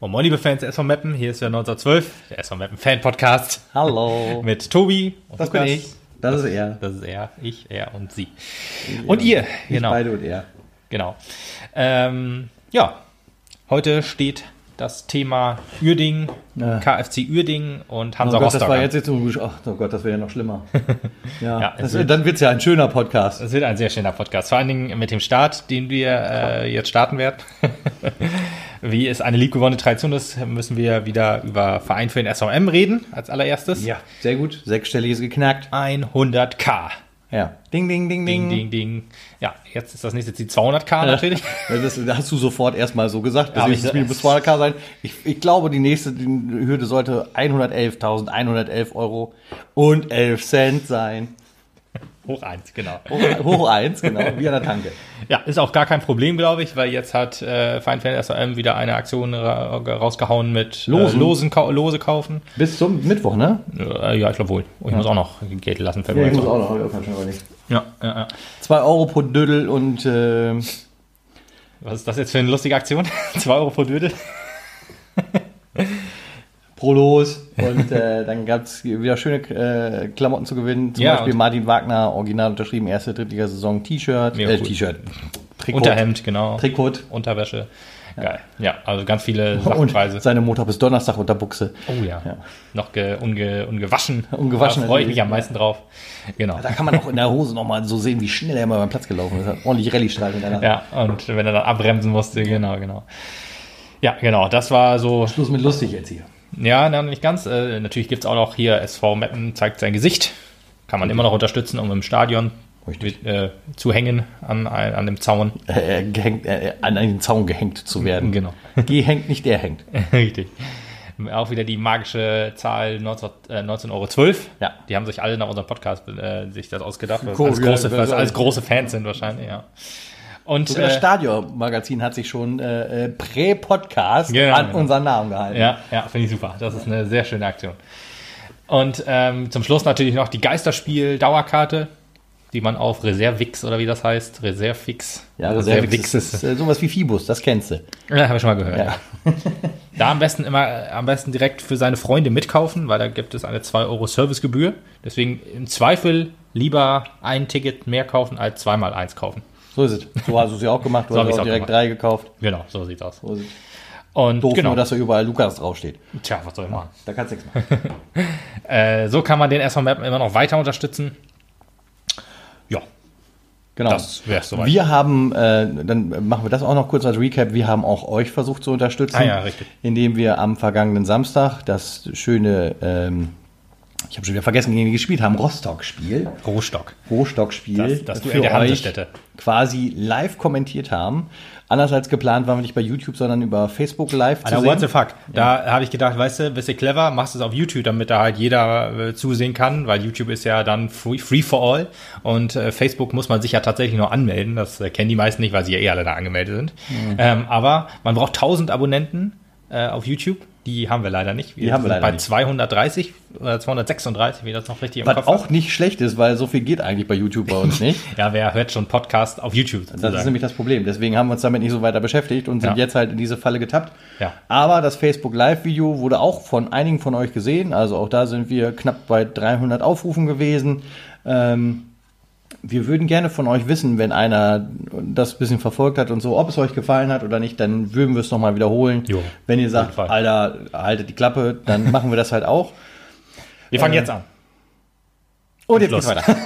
Oh, moin, liebe Fans der SV Meppen, hier ist der 1912, der SV Meppen Fan Podcast Hallo. mit Tobi und Das bin Lukas. ich. Das ist er. Das ist er, ich, er und sie. Und ihr, Ich genau. beide und er. Genau. Ähm, ja, heute steht das Thema Uerdingen, Ja. KFC Uerdingen und Oh Hansa Gott, das Rostock. war an. jetzt jetzt oh Gott, das wäre ja noch schlimmer. Ja, Ja, es das, wird- dann wird's ja ein schöner Podcast. Es wird ein sehr schöner Podcast, vor allen Dingen mit dem Start, den wir äh, jetzt starten werden. Wie es eine liebgewonnene Tradition ist, müssen wir wieder über Verein für den SVM reden, als allererstes. Ja, sehr gut. Sechsstelliges geknackt. 100k. Ja. Ding, ding, ding, Ding, ding. ding, ding. Ja, jetzt ist das nächste Ziel 200k natürlich. Ja, Das, das hast du sofort erstmal so gesagt. Ja, Deswegen ich- muss es bis 200k sein. Ich, ich glaube, die nächste Hürde sollte 111.111 Euro und 11 Cent sein. Hoch eins, genau. Hoch, hoch eins, genau, wie an der Tanke. Ja, ist auch gar kein Problem, glaube ich, weil jetzt hat äh, für den SVM wieder eine Aktion ra rausgehauen mit Losen. Äh, Losen kau Lose kaufen. Bis zum Mittwoch, ne? Äh, ja, ich glaube wohl. Und ich muss auch noch Geld lassen. Ja, ich muss auch noch, ich kann schon nicht. ja, ja, ja. 2 Euro pro Dödel und äh, Was ist das jetzt für eine lustige Aktion? 2 Euro pro Dödel? Pro Los. Und äh, dann gab's wieder schöne äh, Klamotten zu gewinnen. Zum Ja, Beispiel und- Martin Wagner, original unterschrieben, erste Drittliga-Saison, T-Shirt, Ja, äh, cool. T-Shirt, Trikot, Unterhemd, genau. Trikot. Unterwäsche. Geil. Ja, also ganz viele Und Sachpreise. seine Montag bis Donnerstag unter Buchse. Oh ja. Ja. Noch ge, unge, ungewaschen. Ungewaschen Da freue ich mich am meisten drauf. Genau. Da kann man auch in der Hose nochmal so sehen, wie schnell er immer beim Platz gelaufen ist. Hat ordentlich Rallye-Strahl hinterher. Ja, und wenn er dann abbremsen musste, genau, genau. Ja, genau, das war so Schluss mit lustig jetzt hier. Ja, na, nicht ganz. Äh, natürlich gibt es auch noch hier SV Meppen zeigt sein Gesicht. Kann man immer noch unterstützen, um im Stadion Richtig. äh, zu hängen an, an dem Zaun. Äh, gehängt, äh, an den Zaun gehängt zu werden. Genau. Gehängt, nicht der hängt. Richtig. Auch wieder die magische Zahl 19 äh, 19,12 Euro. Ja. Die haben sich alle nach unserem Podcast äh, sich das ausgedacht, Cool, ja, große, alles- große Fans sind wahrscheinlich, ja. Und Sogar das äh, Stadion-Magazin hat sich schon äh, äh, prä-Podcast Genau, an genau. unseren Namen gehalten. Ja, ja, finde ich super. Das ist eine sehr schöne Aktion. Und ähm, zum Schluss natürlich noch die Geisterspiel-Dauerkarte, die man auf Reservix oder wie das heißt, Reservix. Ja, Reservix ist, ist äh, sowas wie Fibus, das kennst du. Ja, habe ich schon mal gehört. Ja. Da am besten immer, äh, am besten direkt für seine Freunde mitkaufen, weil da gibt es eine 2 Euro Servicegebühr. Deswegen im Zweifel lieber ein Ticket mehr kaufen als zweimal eins kaufen. So ist es. So hast du es ja auch gemacht. Du So hast auch direkt gemacht. drei gekauft. Genau, so sieht's aus. So ist es. Und Doof genau. nur, dass da überall Lukas draufsteht. Tja, was soll ich machen? Da kannst du nichts machen. Äh, so kann man den SV Map immer noch weiter unterstützen. Ja, Genau. das wäre es soweit. Wir haben, äh, dann machen wir das auch noch kurz als Recap, wir haben auch euch versucht zu unterstützen. Ah ja, richtig. Indem wir am vergangenen Samstag das schöne, ähm, ich habe schon wieder vergessen, gegen die gespielt haben, Rostock-Spiel, Rohstock. Rostock-Spiel Das- das Duell für der Hansestädte. quasi live kommentiert haben. Anders als geplant waren wir nicht bei YouTube, sondern über Facebook live Alter, zu what the sehen. fuck? Da habe ich gedacht, weißt du, bist du clever, machst es auf YouTube, damit da halt jeder äh, zusehen kann, weil YouTube ist ja dann free, free for all und äh, Facebook muss man sich ja tatsächlich noch anmelden. Das äh, kennen die meisten nicht, weil sie ja eh alle da angemeldet sind. Mhm. Ähm, aber man braucht 1000 Abonnenten äh, auf YouTube. Die haben wir leider nicht. Wir Die haben wir leider bei nicht. 230 oder 236, wie das noch richtig im Was Kopf auch nicht schlecht ist, weil so viel geht eigentlich bei YouTube bei uns nicht. Ja, wer hört schon Podcast auf YouTube? Das ist sozusagen? nämlich das Problem. Deswegen haben wir uns damit nicht so weiter beschäftigt und sind Ja. jetzt halt in diese Falle getappt. Ja. Aber das Facebook Live-Video wurde auch von einigen von euch gesehen. Also auch da sind wir knapp bei 300 Aufrufen gewesen. Ähm, wir würden gerne von euch wissen, wenn einer das ein bisschen verfolgt hat und so, ob es euch gefallen hat oder nicht, dann würden wir es nochmal wiederholen. Jo, wenn ihr sagt. Alter, haltet die Klappe, dann machen wir das halt auch. wir fangen jetzt an. Und jetzt los. geht's weiter.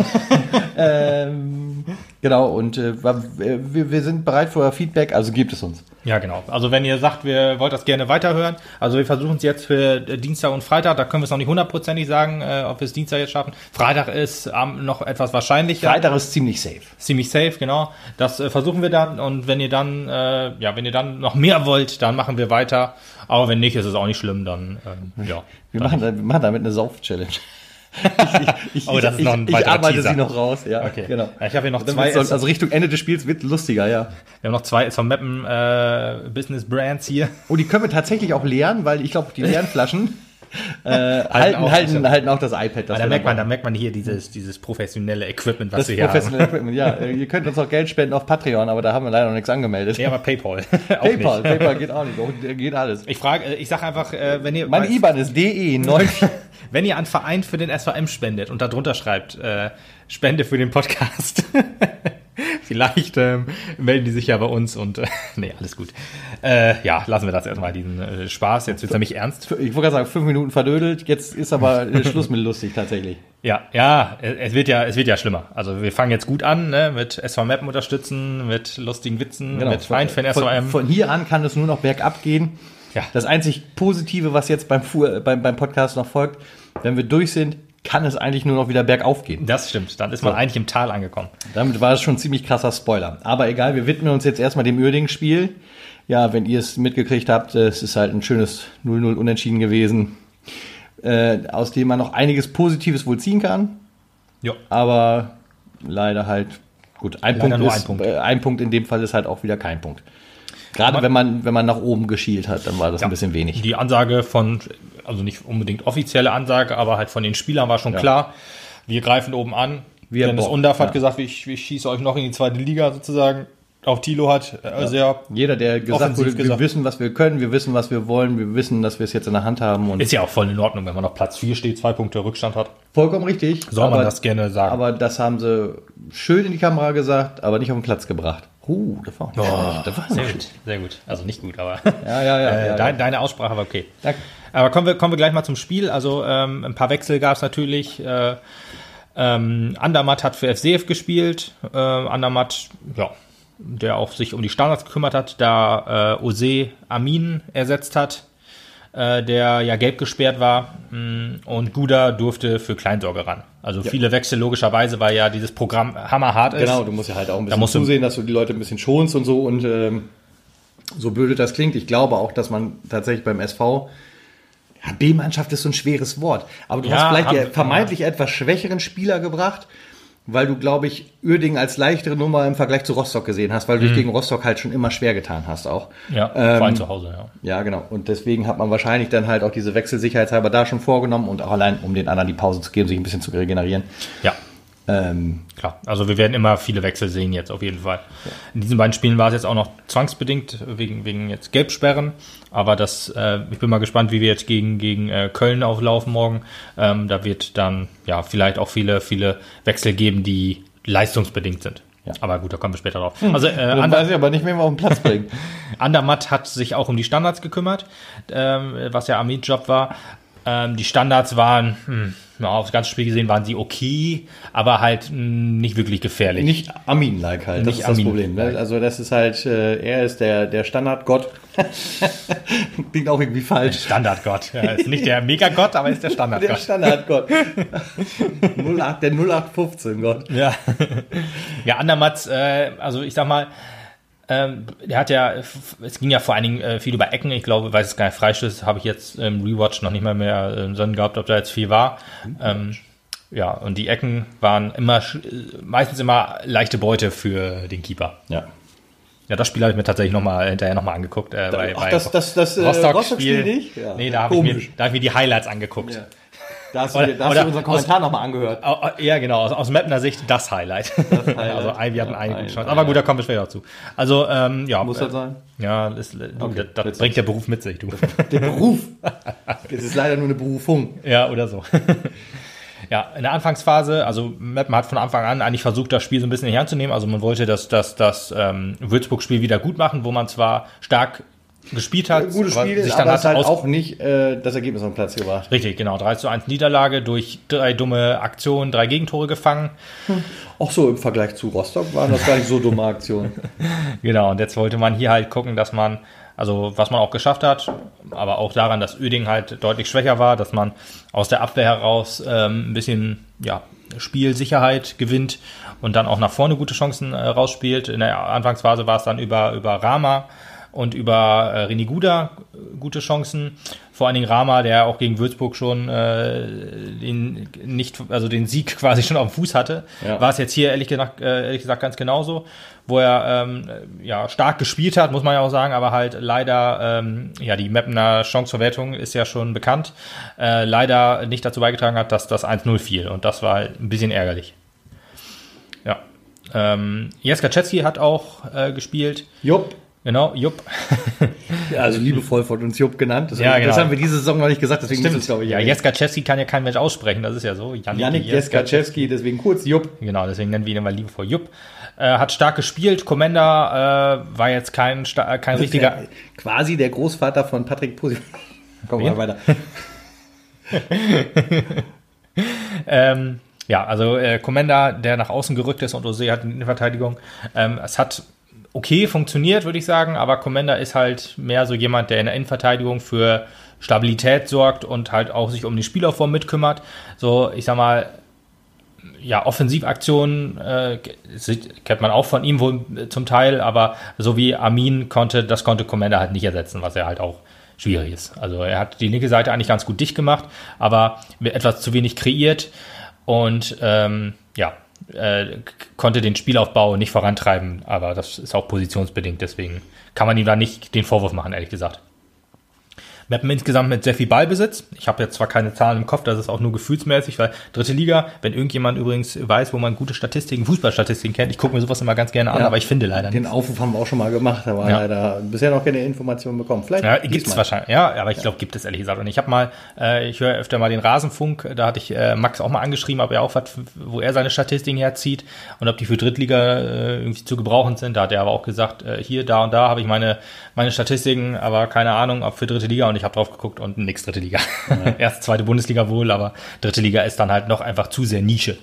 ähm, genau, und äh, wir, wir sind bereit für euer Feedback, also gebt es uns. Ja, genau. Also wenn ihr sagt, wir wollt das gerne weiterhören, also wir versuchen es jetzt für äh, Dienstag und Freitag, da können wir es noch nicht hundertprozentig sagen, äh, ob wir es Dienstag jetzt schaffen. Freitag ist ähm, noch etwas wahrscheinlicher. Freitag ist ziemlich safe. Ziemlich safe, genau. Das äh, versuchen wir dann und wenn ihr dann, äh, ja, wenn ihr dann noch mehr wollt, dann machen wir weiter. Aber wenn nicht, ist es auch nicht schlimm, dann, ähm, ja. Wir dann machen, wir machen damit eine Sauf-Challenge. Ich, ich, Oh, das ist ich, noch ein ich weiterer arbeite Teaser. sie noch raus, ja. Okay. Genau. Ja, ich habe hier noch Dann zwei, also Richtung Ende des Spiels wird lustiger, ja. wir haben noch zwei SV Mappen äh, Business Brands hier. Oh, die können wir tatsächlich auch leeren, weil ich glaube, die leeren Flaschen, äh, halten, auch- halten, halten auch das iPad. Das da merkt man, da merkt man hier dieses, dieses professionelle Equipment, was das wir hier professionelle haben. Equipment. Ja, äh, ihr könnt uns auch Geld spenden auf Patreon, aber da haben wir leider noch nichts angemeldet. Ja, aber PayPal. PayPal. PayPal geht auch nicht, geht alles. Ich frage, äh, ich sage einfach, äh, wenn ihr, Mein IBAN ist E DE9. wenn ihr an Verein für den SVM spendet und da drunter schreibt, äh, Spende für den Podcast. Vielleicht ähm, melden die sich ja bei uns und äh, nee, alles gut. Äh, ja, lassen wir das erstmal, diesen äh, Spaß. Jetzt wird's nämlich ernst. Ich wollte gerade sagen, fünf Minuten verdödelt, jetzt ist aber äh, Schluss mit lustig tatsächlich. Ja, ja, es es wird ja, es wird ja schlimmer. Also wir fangen jetzt gut an, ne, mit SV Mappen unterstützen, mit lustigen Witzen, mit Verein für den Genau. von, SVM. von hier an kann es nur noch bergab gehen. Ja. Das einzig Positive, was jetzt beim, Fuhr, beim, beim Podcast noch folgt, wenn wir durch sind, kann es eigentlich nur noch wieder bergauf gehen. Das stimmt, dann ist man eigentlich im Tal angekommen. Damit war es schon ein ziemlich krasser Spoiler. Aber egal, wir widmen uns jetzt erstmal dem Uerdingen-Spiel. Ja, wenn ihr es mitgekriegt habt, äh, es ist halt ein schönes 0-0 Unentschieden gewesen, äh, aus dem man noch einiges Positives wohl ziehen kann. Ja. Aber leider halt, gut, ein, Leider Punkt, ist, ein Punkt. Äh, ein Punkt in dem Fall ist halt auch wieder kein Punkt. Gerade Man- wenn man, wenn man nach oben geschielt hat, dann war das ein bisschen wenig. Die Ansage von, also nicht unbedingt offizielle Ansage, aber halt von den Spielern war schon klar. Wir greifen oben an. Wir Dennis Bock, Undaff hat ja. gesagt, ich, ich schieße euch noch in die zweite Liga sozusagen. Auch Thilo hat äh, sehr, Jeder, der gesagt wurde, wir gesagt. wissen, was wir können, wir wissen, was wir wollen, wir wissen, dass wir es jetzt in der Hand haben ist ja auch voll in Ordnung, wenn man auf Platz 4 steht, zwei Punkte Rückstand hat. vollkommen richtig. Soll man aber- das gerne sagen. Aber das haben sie schön in die Kamera gesagt, aber nicht auf den Platz gebracht. Uh, das war auch nicht schlecht. Das war sehr gut, sehr gut. Also nicht gut, aber Ja, ja, ja. äh, ja, dein, ja. deine Aussprache war okay. Danke. Aber kommen wir, kommen wir gleich mal zum Spiel. Also ähm, ein paar Wechsel gab es natürlich. Äh, ähm, Andermatt hat für FCF gespielt. Äh, Andermatt, ja, der auch sich um die Standards gekümmert hat, da äh, Ose Amin ersetzt hat, äh, der ja gelb gesperrt war. mh, Und Guda durfte für Kleinsorge ran. Also viele Wechsel logischerweise, weil ja dieses Programm hammerhart ist. Genau, du musst ja halt auch ein bisschen musst du- zusehen, dass du die Leute ein bisschen schonst und so. Und ähm, so blöd das klingt, ich glaube auch, dass man tatsächlich beim SV. Ja, B-Mannschaft ist so ein schweres Wort. Aber du Ja, hast vielleicht die vermeintlich etwas schwächeren Spieler gebracht, weil du, glaube ich, Uerdingen als leichtere Nummer im Vergleich zu Rostock gesehen hast, weil Mhm. du dich gegen Rostock halt schon immer schwer getan hast auch. Ja, Ähm, vor allem zu Hause, ja. Ja, genau. Und deswegen hat man wahrscheinlich dann halt auch diese Wechselsicherheitshalber da schon vorgenommen und auch allein, um den anderen die Pause zu geben, sich ein bisschen zu regenerieren. Ja, Ähm, Klar, also wir werden immer viele Wechsel sehen jetzt auf jeden Fall. In diesen beiden Spielen war es jetzt auch noch zwangsbedingt wegen, wegen jetzt Gelbsperren, aber das, äh, ich bin mal gespannt, wie wir jetzt gegen, gegen äh, Köln auflaufen morgen. Ähm, da wird dann ja vielleicht auch viele, viele Wechsel geben, die leistungsbedingt sind. Ja. Aber gut, da kommen wir später drauf. Also äh, Ander, weiß ich aber nicht, wir auf den Platz bringen. Andermatt hat sich auch um die Standards gekümmert, ähm, was ja Amins Job war. Ähm, die Standards waren, hm, ja, aufs ganze Spiel gesehen, waren sie okay, aber halt hm, nicht wirklich gefährlich. Nicht Amin-like halt, das Nicht ist das. Problem. Ne? Also das ist halt, äh, er ist der, der Standardgott. Klingt auch irgendwie falsch. Standardgott. Ja, ist nicht der Megagott, aber ist der Der Standardgott. Standardgott. 08, der 0815 Gott. Ja. ja, Andermatz, äh, also ich sag mal, ähm, der hat ja, es ging ja vor allen Dingen äh, viel über Ecken. Ich glaube, weiß es gar nicht, Freistöße habe ich jetzt im Rewatch noch nicht mal mehr äh, Sinn gehabt, ob da jetzt viel war. Ähm, ja, und die Ecken waren immer, äh, meistens immer leichte Beute für den Keeper. Ja. Ja, das Spiel habe ich mir tatsächlich noch mal, hinterher nochmal angeguckt. Äh, bei, Ach, bei das, das, das äh, Rostock-Spiel. Rostock-Spiel nicht? Ja. Nee, da habe ich, mir- da hab ich mir die Highlights angeguckt. Ja. Da hast du, dir- da hast du unseren Kommentar nochmal angehört. Ja, genau, aus, aus Mapner Sicht das Highlight. Highlight. also wir hatten Ja, eine ein- gute Chance. Aber gut, da kommen wir später dazu. Also, ähm, ja. Muss das sein? Ja, das, du, Okay, das, das bringt der Beruf mit sich, du. Der Beruf. Das ist leider nur eine Berufung. ja, oder so. ja, in der Anfangsphase, also Meppen hat von Anfang an eigentlich versucht, das Spiel so ein bisschen in die Hand zu nehmen. Also man wollte das, das, das ähm, Würzburg-Spiel wieder gut machen, wo man zwar stark gespielt hat, Gutes aber Spiel, sich aber dann es hat halt auch nicht äh, das Ergebnis auf den Platz gebracht. Richtig, genau. 3 zu 1 Niederlage durch drei dumme Aktionen, drei Gegentore gefangen. Auch so im Vergleich zu Rostock waren das gar nicht so dumme Aktionen. Genau, und jetzt wollte man hier halt gucken, dass man, also was man auch geschafft hat, aber auch daran, dass Öding halt deutlich schwächer war, dass man aus der Abwehr heraus ähm, ein bisschen ja, Spielsicherheit gewinnt und dann auch nach vorne gute Chancen äh, rausspielt. In der Anfangsphase war es dann über, über Rama und über äh, René Guda gute Chancen. Vor allen Dingen Rama, der auch gegen Würzburg schon äh, den nicht, also den Sieg quasi schon auf dem Fuß hatte, Ja. war es jetzt hier ehrlich gesagt, äh, ehrlich gesagt ganz genauso, wo er ähm, ja stark gespielt hat, muss man ja auch sagen, aber halt leider ähm, ja die Mappener Chanceverwertung ist ja schon bekannt, äh, leider nicht dazu beigetragen hat, dass das 1-0 fiel und das war halt ein bisschen ärgerlich. Ja. Ähm, Jeska Czeski hat auch äh, gespielt. Jupp. Genau, Jupp. Ja, also liebevoll von uns Jupp genannt. Das, Ja, genau. das haben wir diese Saison noch nicht gesagt, deswegen muss es, glaube ich. Ja, erwähnen. Jeska Czeski kann ja kein Mensch aussprechen, das ist ja so. Janik, Janik Jeskaczewski, deswegen kurz Jupp. Genau, deswegen nennen wir ihn immer liebevoll Jupp. Äh, hat stark gespielt. Commander äh, war jetzt kein, äh, kein richtiger. Der, quasi der Großvater von Patrick Pusi. Komm Wen? mal weiter. Ähm, ja, also äh, Commander, der nach außen gerückt ist und Ose hat in der Verteidigung. Ähm, es hat okay funktioniert, würde ich sagen, aber Commander ist halt mehr so jemand, der in der Innenverteidigung für Stabilität sorgt und halt auch sich um die Spielaufbau mitkümmert. So, ich sag mal, ja, Offensivaktionen äh, kennt man auch von ihm wohl äh, zum Teil, aber so wie Armin konnte, das konnte Commander halt nicht ersetzen, was er halt auch schwierig ist. Also er hat die linke Seite eigentlich ganz gut dicht gemacht, aber etwas zu wenig kreiert und ähm, ja, äh, konnte den Spielaufbau nicht vorantreiben, aber das ist auch positionsbedingt, deswegen kann man ihm da nicht den Vorwurf machen, ehrlich gesagt. Mappen insgesamt mit sehr viel Ballbesitz. Ich habe jetzt zwar keine Zahlen im Kopf, das ist auch nur gefühlsmäßig, weil dritte Liga, wenn irgendjemand übrigens weiß, wo man gute Statistiken, Fußballstatistiken kennt, ich gucke mir sowas immer ganz gerne an, Ja. aber ich finde leider Den nicht. Aufruf haben wir auch schon mal gemacht, aber Ja. leider bisher noch keine Informationen bekommen. Vielleicht Ja, gibt es wahrscheinlich. Ja, aber ich glaube, gibt es ehrlich gesagt. Und ich habe mal, äh, ich höre öfter mal den Rasenfunk, da hatte ich äh, Max auch mal angeschrieben, ob er auch was, wo er seine Statistiken herzieht und ob die für Drittliga äh, irgendwie zu gebrauchen sind. Da hat er aber auch gesagt, äh, hier, da und da habe ich meine, meine Statistiken, aber keine Ahnung, ob für dritte Liga und ich habe drauf geguckt und nix dritte Liga. Erst zweite Bundesliga wohl, aber dritte Liga ist dann halt noch einfach zu sehr Nische.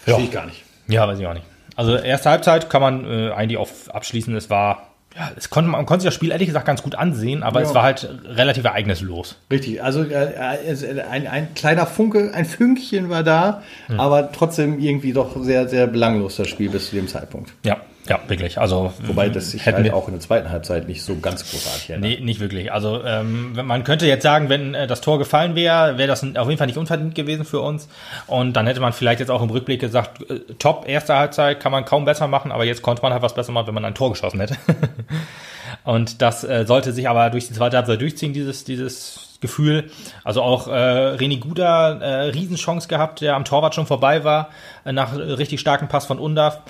Verstehe ich gar nicht. Ja, weiß ich auch nicht. Also erste Halbzeit kann man äh, eigentlich auch abschließen. Es war, ja, es konnte man konnte sich das Spiel ehrlich gesagt ganz gut ansehen, aber Ja. es war halt relativ ereignislos. Richtig, also äh, es- ein, ein kleiner Funke, ein Fünkchen war da, aber trotzdem irgendwie doch sehr, sehr belanglos das Spiel bis zu dem Zeitpunkt. Ja, ja, wirklich. Also Wobei das sich hätten halt auch in der zweiten Halbzeit nicht so ganz großartig ändert. Nee, nicht wirklich. Also ähm, man könnte jetzt sagen, wenn äh, das Tor gefallen wäre, wäre das auf jeden Fall nicht unverdient gewesen für uns. Und dann hätte man vielleicht jetzt auch im Rückblick gesagt, äh, top, erste Halbzeit kann man kaum besser machen, aber jetzt konnte man halt was besser machen, wenn man ein Tor geschossen hätte. Und das äh, sollte sich aber durch die zweite Halbzeit durchziehen, dieses, dieses Gefühl. Also auch äh, René Guda, äh, Riesenchance gehabt, der am Torwart schon vorbei war, äh, nach äh, richtig starkem Pass von Undav.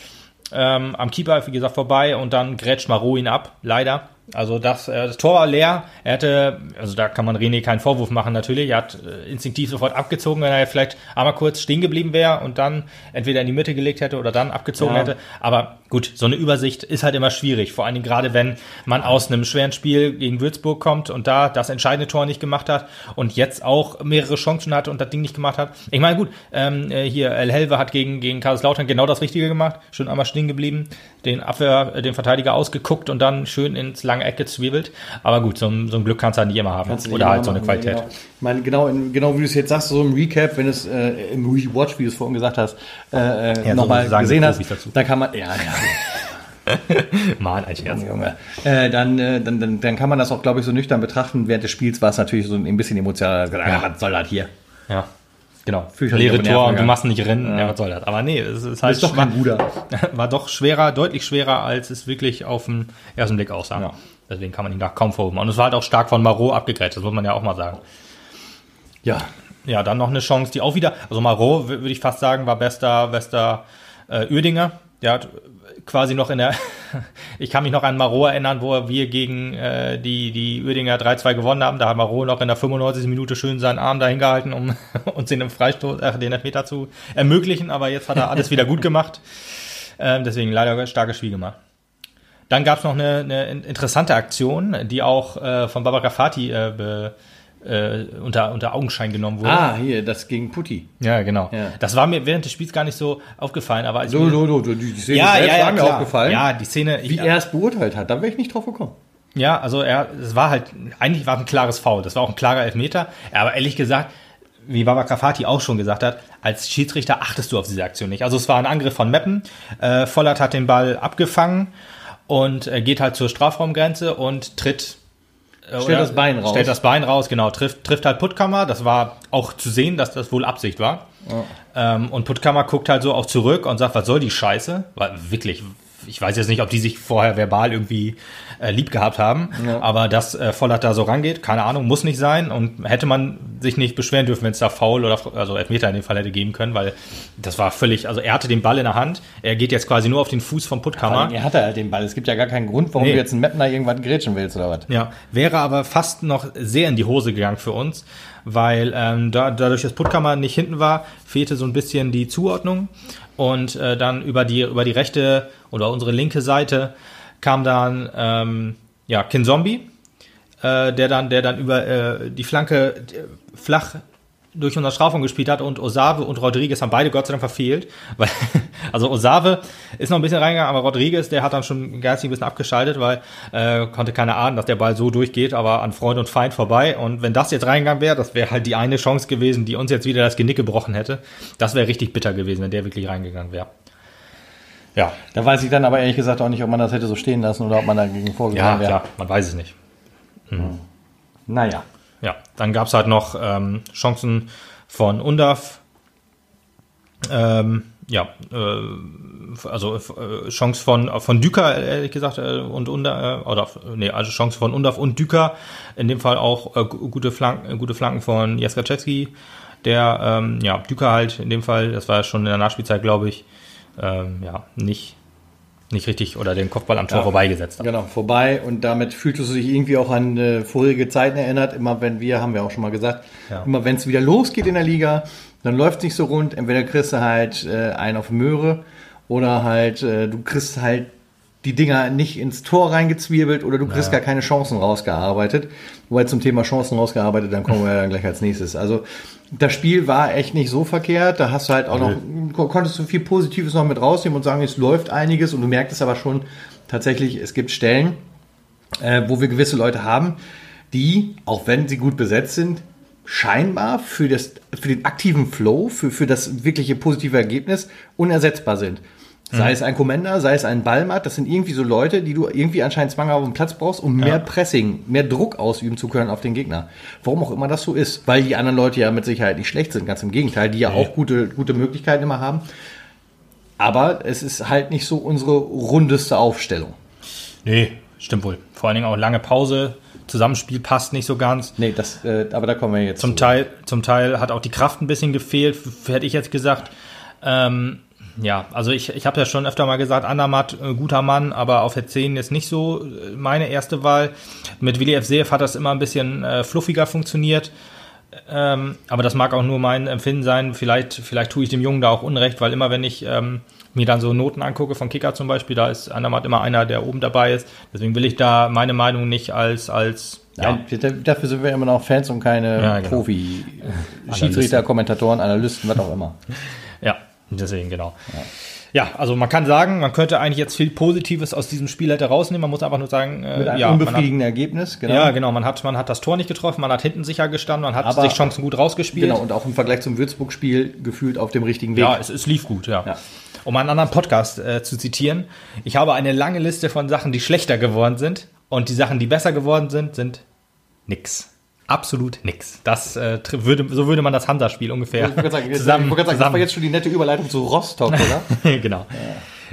Ähm, am Keeper, wie gesagt, vorbei und dann grätscht Maro ihn ab, leider. Also das, äh, das Tor war leer. Er hätte, also da kann man René keinen Vorwurf machen natürlich. Er hat äh, instinktiv sofort abgezogen, wenn er vielleicht einmal kurz stehen geblieben wäre und dann entweder in die Mitte gelegt hätte oder dann abgezogen Ja. hätte. Aber gut, so eine Übersicht ist halt immer schwierig. Vor allen Dingen gerade, wenn man aus einem schweren Spiel gegen Würzburg kommt und da das entscheidende Tor nicht gemacht hat und jetzt auch mehrere Chancen hatte und das Ding nicht gemacht hat. Ich meine, gut, ähm, äh, hier El Helve hat gegen, gegen Kaiserslautern genau das Richtige gemacht. Schön einmal stehen geblieben, den Abwehr, den Verteidiger ausgeguckt und dann schön ins lange Eck gezwiebelt. Aber gut, so, ein- so ein Glück kannst du halt nicht immer haben. Nicht Oder immer halt so eine machen, Qualität. Genau. Ich meine, genau, in, genau wie du es jetzt sagst, so im Recap, wenn es äh, im Rewatch, wie du es vorhin gesagt hast, äh, äh, Ja, nochmal gesehen hast, dann kann man, ja, ja, Mal ein Scherz. Junge, äh, dann, äh, dann, dann, dann kann man das auch, glaube ich, so nüchtern betrachten. Während des Spiels war es natürlich so ein bisschen emotional. Ja. Ja. Was soll das hier? Ja. Genau. Fürchterlich Leere Tor und du machst nicht rennen. Ja. was soll das? Aber nee, es ist halt Ist doch kein Bruder. war doch schwerer, deutlich schwerer, als es wirklich auf den ersten Blick aussah. Ja. Deswegen kann man ihn da kaum vorhoben. Und es war halt auch stark von Marot abgegrätscht, das muss man ja auch mal sagen. Ja, Ja, dann noch eine Chance, die auch wieder, also Marot, wür- würde ich fast sagen, war bester, bester äh, Uerdinger. Der hat quasi noch in der, ich kann mich noch an Marot erinnern, wo wir gegen äh, die, die Uerdinger 3-2 gewonnen haben. Da hat Marot noch in der 95. Minute schön seinen Arm dahin gehalten, um uns den Freistoß, äh, den Elfmeter zu ermöglichen. Aber jetzt hat er alles wieder gut gemacht. Ähm, deswegen leider starkes Spiel gemacht. Dann gab es noch eine, eine interessante Aktion, die auch äh, von Barbara Fati äh, be, äh, unter, unter Augenschein genommen wurde. ah, hier, das gegen Putti. Ja, genau. Ja. Das war mir während des Spiels gar nicht so aufgefallen, aber als So, so, so, die Szene ja, selbst ja, ja, war mir klar. aufgefallen. Ja, die Szene. Wie ich, er es beurteilt hat, da wäre ich nicht drauf gekommen. ja, also er, es war halt, eigentlich war es ein klares Foul. Das war auch ein klarer Elfmeter. Aber ehrlich gesagt, wie Baba Grafati auch schon gesagt hat, als Schiedsrichter achtest du auf diese Aktion nicht. Also es war ein Angriff von Meppen. Äh, Vollert hat den Ball abgefangen und äh, geht halt zur Strafraumgrenze und tritt Stellt oder das Bein raus. Stellt das Bein raus, genau. Trifft, trifft halt Puttkammer. Das war auch zu sehen, dass das wohl Absicht war. Ähm, und Puttkammer guckt halt so auch zurück und sagt, was soll die Scheiße? Weil wirklich, ich weiß jetzt nicht, ob die sich vorher verbal irgendwie äh, lieb gehabt haben, Ja. aber dass äh, Vollert da so rangeht, keine Ahnung, muss nicht sein und hätte man sich nicht beschweren dürfen, wenn es da Foul oder also Elfmeter in dem Fall hätte geben können, weil das war völlig, also er hatte den Ball in der Hand, er geht jetzt quasi nur auf den Fuß vom Puttkammer. allem, Er hatte halt den Ball. Es gibt ja gar keinen Grund, warum Nee. du jetzt einen Mapner irgendwann grätschen willst oder was. Ja, wäre aber fast noch sehr in die Hose gegangen für uns, weil ähm, da, dadurch, dass Puttkammer nicht hinten war, fehlte so ein bisschen die Zuordnung und äh, dann über die über die rechte oder unsere linke Seite kam dann ähm, ja Kin Zombie, äh, der dann der dann über äh, die Flanke äh, flach durch unser Strafraum gespielt hat und Osave und Rodriguez haben beide Gott sei Dank verfehlt. Weil, also Osave ist noch ein bisschen reingegangen, aber Rodriguez, der hat dann schon geistig ein bisschen abgeschaltet, weil äh, konnte keiner ahnen, dass der Ball so durchgeht, aber an Freund und Feind vorbei. Und wenn das jetzt reingegangen wäre, das wäre halt die eine Chance gewesen, die uns jetzt wieder das Genick gebrochen hätte. Das wäre richtig bitter gewesen, wenn der wirklich reingegangen wäre. Ja, Da weiß ich dann aber ehrlich gesagt auch nicht, ob man das hätte so stehen lassen oder ob man dagegen ja, vorgegangen wäre. klar, man weiß es nicht. Naja. Ja, dann gab es halt noch ähm, Chancen von Undaf. Ähm, ja, äh, also äh, Chance von von Düker ehrlich gesagt äh, und Unda, äh, oder nee, also Chance von Undaf und Düker. In dem Fall auch äh, gu- gute Flanken, äh, gute Flanken von Jaskaczewski, der ähm, ja Düker halt in dem Fall, das war schon in der Nachspielzeit, glaube ich, ähm, ja nicht nicht richtig oder den Kopfball am Tor Ja. vorbeigesetzt hat. Genau, vorbei und damit fühltest du dich irgendwie auch an äh, vorherige Zeiten erinnert. Immer wenn wir, haben wir auch schon mal gesagt, Ja. immer wenn es wieder losgeht in der Liga, dann läuft es nicht so rund. Entweder kriegst du halt äh, einen auf Möhre oder halt äh, du kriegst halt die Dinger nicht ins Tor reingezwirbelt oder du kriegst Ja. gar keine Chancen rausgearbeitet. Wobei zum Thema Chancen rausgearbeitet, dann kommen wir ja dann gleich als nächstes. Also das Spiel war echt nicht so verkehrt. Da hast du halt auch noch, ko- konntest du viel Positives noch mit rausnehmen und sagen, es läuft einiges und du merktest aber schon tatsächlich, es gibt Stellen, äh, wo wir gewisse Leute haben, die, auch wenn sie gut besetzt sind, scheinbar für, das, für den aktiven Flow, für, für das wirkliche positive Ergebnis unersetzbar sind. Sei es ein Commander, sei es ein Ballmatt, das sind irgendwie so Leute, die du irgendwie anscheinend zwanghaft auf dem Platz brauchst, um mehr Pressing, mehr Druck ausüben zu können auf den Gegner. Warum auch immer das so ist, weil die anderen Leute ja mit Sicherheit nicht schlecht sind, ganz im Gegenteil, die ja Nee. auch gute, gute Möglichkeiten immer haben. Aber es ist halt nicht so unsere rundeste Aufstellung. Nee, stimmt wohl. Vor allen Dingen auch lange Pause, Zusammenspiel passt nicht so ganz. Nee, das, äh, aber da kommen wir jetzt Zum zu. Teil, zum Teil hat auch die Kraft ein bisschen gefehlt, hätte ich jetzt gesagt. Ähm, ja, also ich, ich habe ja schon öfter mal gesagt, Andermatt, äh, guter Mann, aber auf der 10 jetzt nicht so äh, meine erste Wahl. Mit Willi F. Hat das immer ein bisschen äh, fluffiger funktioniert. Ähm, aber das mag auch nur mein Empfinden sein. Vielleicht, vielleicht tue ich dem Jungen da auch Unrecht, weil immer wenn ich ähm, mir dann so Noten angucke von Kicker zum Beispiel, da ist Andermatt immer einer, der oben dabei ist. Deswegen will ich da meine Meinung nicht als, als Nein, da- dafür sind wir immer noch Fans und keine Ja, genau. Profi, Schiedsrichter, Kommentatoren, Analysten, was auch immer. Ja, deswegen, genau. Ja. also man kann sagen, man könnte eigentlich jetzt viel Positives aus diesem Spiel hätte rausnehmen. Man muss einfach nur sagen, äh, Mit einem ja, unbefriedigenden Ergebnis, genau. ja, genau, man hat, man hat das Tor nicht getroffen, man hat hinten sicher gestanden, man hat Aber- sich Chancen gut rausgespielt. Genau, und auch im Vergleich zum Würzburg-Spiel gefühlt auf dem richtigen Weg. Ja, es, es lief gut, ja. Ja. Um einen anderen Podcast äh, zu zitieren, ich habe eine lange Liste von Sachen, die schlechter geworden sind und die Sachen, die besser geworden sind, sind nix. Absolut nix. Das äh, würde, so würde man das Hansa-Spiel ungefähr ich wollte gerade sagen, jetzt, zusammen, ich wollte gerade sagen das war jetzt schon die nette Überleitung zu Rostock, oder? genau.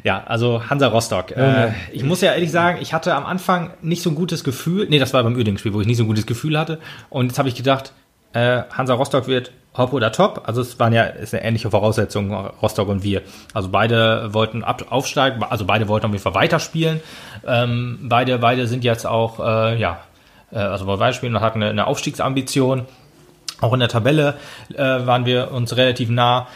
Ja, also Hansa Rostock. Äh, ich muss ja ehrlich sagen, ich hatte am Anfang nicht so ein gutes Gefühl. Nee, das war beim Uerdingen-Spiel, wo ich nicht so ein gutes Gefühl hatte. Und jetzt habe ich gedacht, äh, Hansa Rostock wird Hop oder Top. Also es waren ja ist eine ähnliche Voraussetzung, Rostock und wir. Also beide wollten ab, aufsteigen, also beide wollten auf jeden Fall weiterspielen. Ähm, beide, beide sind jetzt auch, äh, ja, äh, also weiterspielen und hatten eine, eine Aufstiegsambition. Auch in der Tabelle äh, waren wir uns relativ nah.